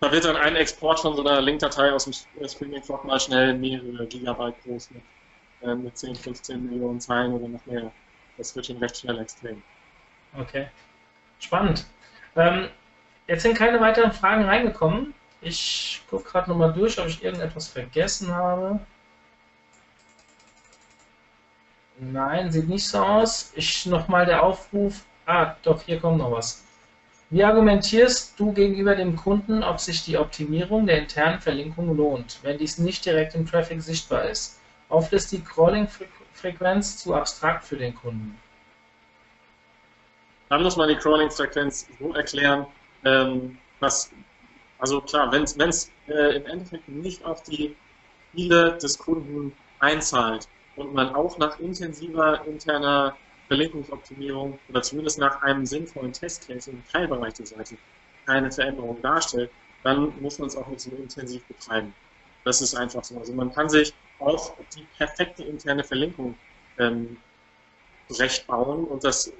da wird dann ein Export von so einer Link-Datei aus dem Streaming Frog mal schnell mehrere Gigabyte groß mit, äh, mit 10, 15 Millionen Zeilen oder noch mehr. Das wird schon recht schnell extrem. Okay. Spannend. Ähm, jetzt sind keine weiteren Fragen reingekommen. Ich gucke gerade nochmal durch, ob ich irgendetwas vergessen habe. Nein, sieht nicht so aus. Ich nochmal der Aufruf. Ah, doch, hier kommt noch was. Wie argumentierst du gegenüber dem Kunden, ob sich die Optimierung der internen Verlinkung lohnt, wenn dies nicht direkt im Traffic sichtbar ist? Oft ist die Crawling-Frequenz zu abstrakt für den Kunden. Dann muss man die Crawling-Frequenz so erklären, ähm, dass, also klar, wenn es äh, im Endeffekt nicht auf die Ziele des Kunden einzahlt und man auch nach intensiver interner Verlinkungsoptimierung oder zumindest nach einem sinnvollen Testcase im Teilbereich der Seite keine Veränderung darstellt, dann muss man es auch nicht so intensiv betreiben. Das ist einfach so. Also man kann sich auch die perfekte interne Verlinkung ähm, zurechtbauen und das,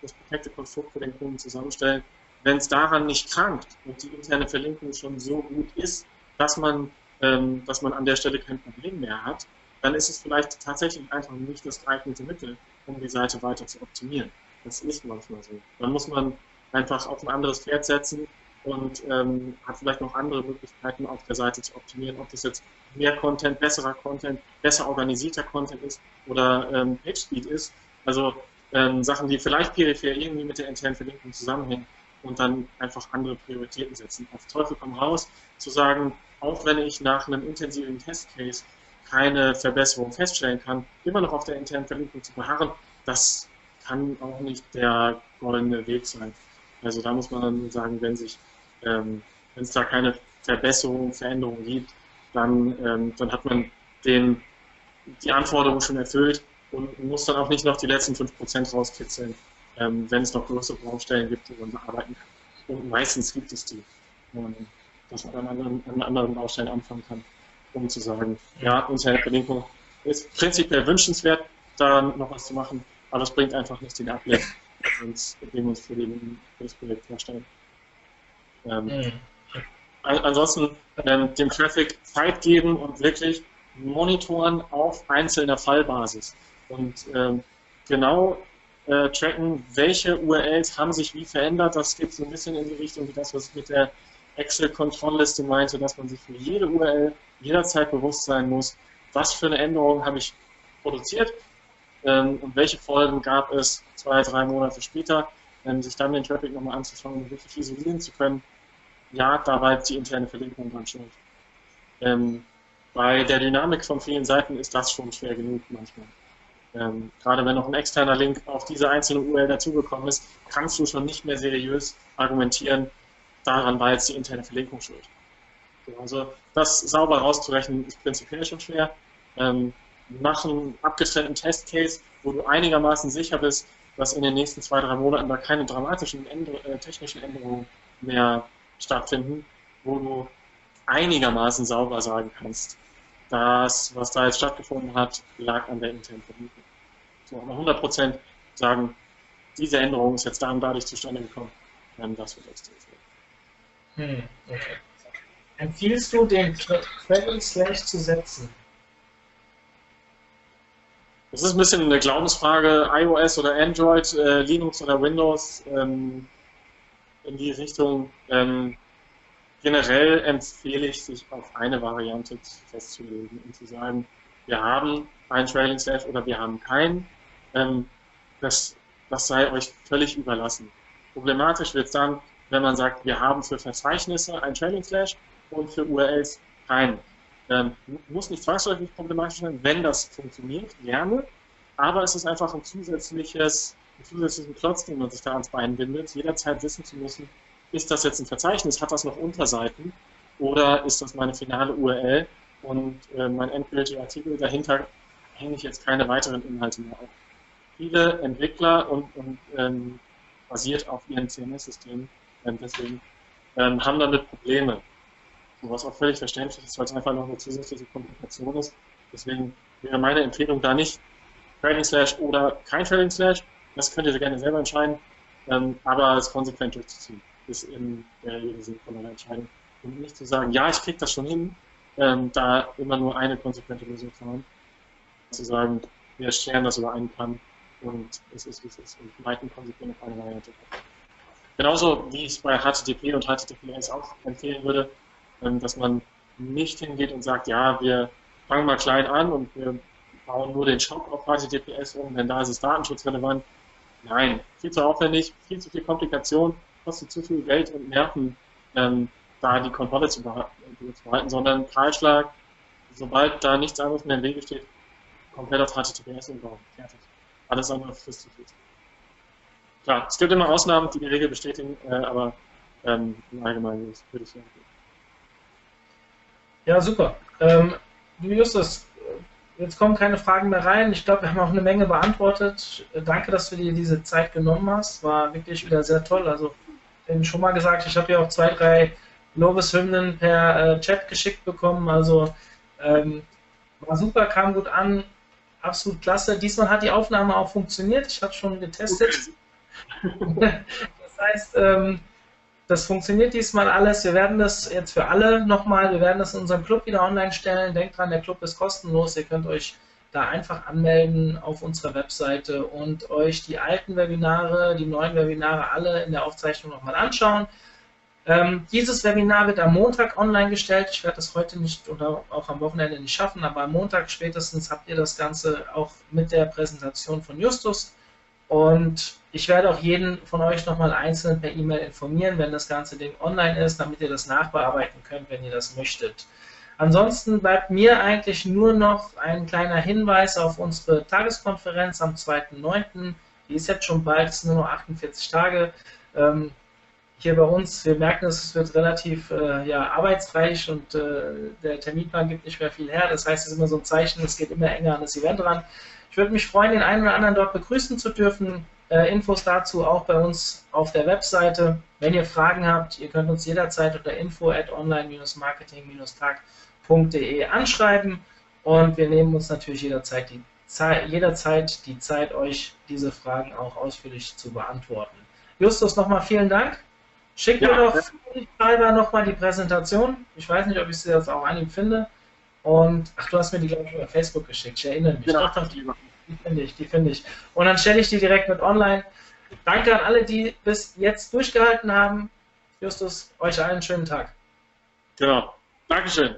das perfekte Konstrukt für den Kunden zusammenstellen, wenn es daran nicht krankt und die interne Verlinkung schon so gut ist, dass man, ähm, dass man an der Stelle kein Problem mehr hat, dann ist es vielleicht tatsächlich einfach nicht das geeignete Mittel, um die Seite weiter zu optimieren. Das ist manchmal so. Dann muss man einfach auf ein anderes Pferd setzen und ähm, hat vielleicht noch andere Möglichkeiten auf der Seite zu optimieren, ob das jetzt mehr Content, besserer Content, besser organisierter Content ist oder ähm, PageSpeed ist. Also ähm, Sachen, die vielleicht peripher irgendwie mit der internen Verlinkung zusammenhängen und dann einfach andere Prioritäten setzen. Auf Teufel komm raus, zu sagen, auch wenn ich nach einem intensiven Testcase keine Verbesserung feststellen kann, immer noch auf der internen Verlinkung zu beharren, das kann auch nicht der goldene Weg sein. Also da muss man dann sagen, wenn sich, ähm, wenn es da keine Verbesserung, Veränderung gibt, dann, ähm, dann hat man den, die Anforderungen schon erfüllt und muss dann auch nicht noch die letzten 5% rauskitzeln, ähm, wenn es noch größere Baustellen gibt, wo man bearbeiten kann. Und meistens gibt es die, ähm, dass man an anderen, an anderen Baustellen anfangen kann. Um zu sagen, ja, Internetverlinkung ist prinzipiell wünschenswert, da noch was zu machen, aber es bringt einfach nicht den Uplift, den wir uns für, den, für das Projekt herstellen. Ähm, mhm. Ansonsten ähm, dem Traffic Zeit geben und wirklich monitoren auf einzelner Fallbasis und ähm, genau äh, tracken, welche URLs haben sich wie verändert. Das geht so ein bisschen in die Richtung wie das, was ich mit der Excel-Kontrollliste meinte, dass man sich für jede URL jederzeit bewusst sein muss, was für eine Änderung habe ich produziert ähm, und welche Folgen gab es zwei, drei Monate später, ähm, sich dann den Traffic nochmal anzuschauen und wirklich isolieren zu können. Ja, da war jetzt die interne Verlinkung dran schuld. Ähm, bei der Dynamik von vielen Seiten ist das schon schwer genug manchmal. Ähm, gerade wenn noch ein externer Link auf diese einzelne URL dazugekommen ist, kannst du schon nicht mehr seriös argumentieren, daran war jetzt die interne Verlinkung schuld. Also das sauber rauszurechnen ist prinzipiell schon schwer. Ähm, mach einen abgetrennten Testcase, wo du einigermaßen sicher bist, dass in den nächsten zwei, drei Monaten da keine dramatischen Änder äh, technischen Änderungen mehr stattfinden, wo du einigermaßen sauber sagen kannst, das, was da jetzt stattgefunden hat, lag an der internen Verlinkung. So, aber 100% sagen, diese Änderung ist jetzt da und dadurch zustande gekommen, dann das wird extrem hm, okay. Empfiehlst du, den Travel Slash zu setzen? Das ist ein bisschen eine Glaubensfrage, iOS oder Android, äh, Linux oder Windows, ähm, in die Richtung. Ähm, generell empfehle ich, sich auf eine Variante festzulegen und zu sagen, wir haben einen Trailing Slash oder wir haben keinen. Ähm, das, das sei euch völlig überlassen. Problematisch wird es dann, wenn man sagt, wir haben für Verzeichnisse einen Trailing Slash und für URLs keinen. Ähm, muss nicht zwangsläufig problematisch sein, wenn das funktioniert, gerne, aber es ist einfach ein zusätzliches, ein zusätzlichen Klotz, den man sich da ans Bein bindet, jederzeit wissen zu müssen, ist das jetzt ein Verzeichnis, hat das noch Unterseiten oder ist das meine finale URL und äh, mein endgültiger Artikel dahinter hänge ich jetzt keine weiteren Inhalte mehr auf. Viele Entwickler und, und ähm, basiert auf ihren CMS-Systemen, ähm, deswegen ähm, haben damit Probleme. Was auch völlig verständlich ist, weil es einfach noch eine zusätzliche Komplikation ist. Deswegen wäre meine Empfehlung da nicht Trading Slash oder kein Trading Slash. Das könnt ihr gerne selber entscheiden, ähm, aber es konsequent durchzuziehen ist in der Regel sinnvollere Entscheidung. Und nicht zu sagen, ja, ich kriege das schon hin, ähm, da immer nur eine konsequente Lösung zu haben. Zu sagen, wir scheren das über einen Kamm und es ist, wie es ist. Und leiten konsequent auf eine Variante. Genauso wie ich es bei HTTP und HTTPS auch empfehlen würde, dass man nicht hingeht und sagt, ja, wir fangen mal klein an und wir bauen nur den Shop auf HTTPS um, denn da ist es datenschutzrelevant. Nein, viel zu aufwendig, viel zu viel Komplikation kostet zu viel Geld und Nerven, ähm, da die Kontrolle zu behalten, sondern Kahlschlag, sobald da nichts anderes mehr im Wege steht, komplett auf HTTPS umbauen. Fertig. Alles andere frisst zu viel. Klar, es gibt immer Ausnahmen, die die Regel bestätigen, äh, aber ähm, im Allgemeinen würde ich sagen. Ja, super. Ähm, du Justus, jetzt kommen keine Fragen mehr rein. Ich glaube, wir haben auch eine Menge beantwortet. Danke, dass du dir diese Zeit genommen hast. War wirklich wieder sehr toll. Also denn schon mal gesagt, ich habe ja auch zwei, drei Lobeshymnen per äh, Chat geschickt bekommen. Also ähm, war super, kam gut an, absolut klasse. Diesmal hat die Aufnahme auch funktioniert. Ich habe schon getestet. das heißt, ähm, das funktioniert diesmal alles. Wir werden das jetzt für alle nochmal, wir werden das in unserem Club wieder online stellen. Denkt dran, der Club ist kostenlos. Ihr könnt euch da einfach anmelden auf unserer Webseite und euch die alten Webinare, die neuen Webinare alle in der Aufzeichnung nochmal anschauen. Ähm, dieses Webinar wird am Montag online gestellt. Ich werde das heute nicht oder auch am Wochenende nicht schaffen, aber am Montag spätestens habt ihr das Ganze auch mit der Präsentation von Justus. Und ich werde auch jeden von euch nochmal einzeln per E-Mail informieren, wenn das ganze Ding online ist, damit ihr das nachbearbeiten könnt, wenn ihr das möchtet. Ansonsten bleibt mir eigentlich nur noch ein kleiner Hinweis auf unsere Tageskonferenz am 2.9. Die ist jetzt schon bald, es sind nur noch 48 Tage. Ähm, hier bei uns, wir merken, es wird relativ äh, ja, arbeitsreich und äh, der Terminplan gibt nicht mehr viel her. Das heißt, es ist immer so ein Zeichen, es geht immer enger an das Event ran. Ich würde mich freuen, den einen oder anderen dort begrüßen zu dürfen. Äh, Infos dazu auch bei uns auf der Webseite. Wenn ihr Fragen habt, ihr könnt uns jederzeit unter info at online-marketing-tag www.de anschreiben und wir nehmen uns natürlich jederzeit die, Zeit, jederzeit die Zeit, euch diese Fragen auch ausführlich zu beantworten. Justus, nochmal vielen Dank. Schick ja, mir doch ja. nochmal die Präsentation. Ich weiß nicht, ob ich sie jetzt auch an ihm finde. Und, ach, du hast mir die, glaube ich, über Facebook geschickt. Ich erinnere mich. Genau. Doch, die, die finde ich, die finde ich. Und dann stelle ich die direkt mit online. Danke an alle, die bis jetzt durchgehalten haben. Justus, euch einen schönen Tag. Genau. Dankeschön.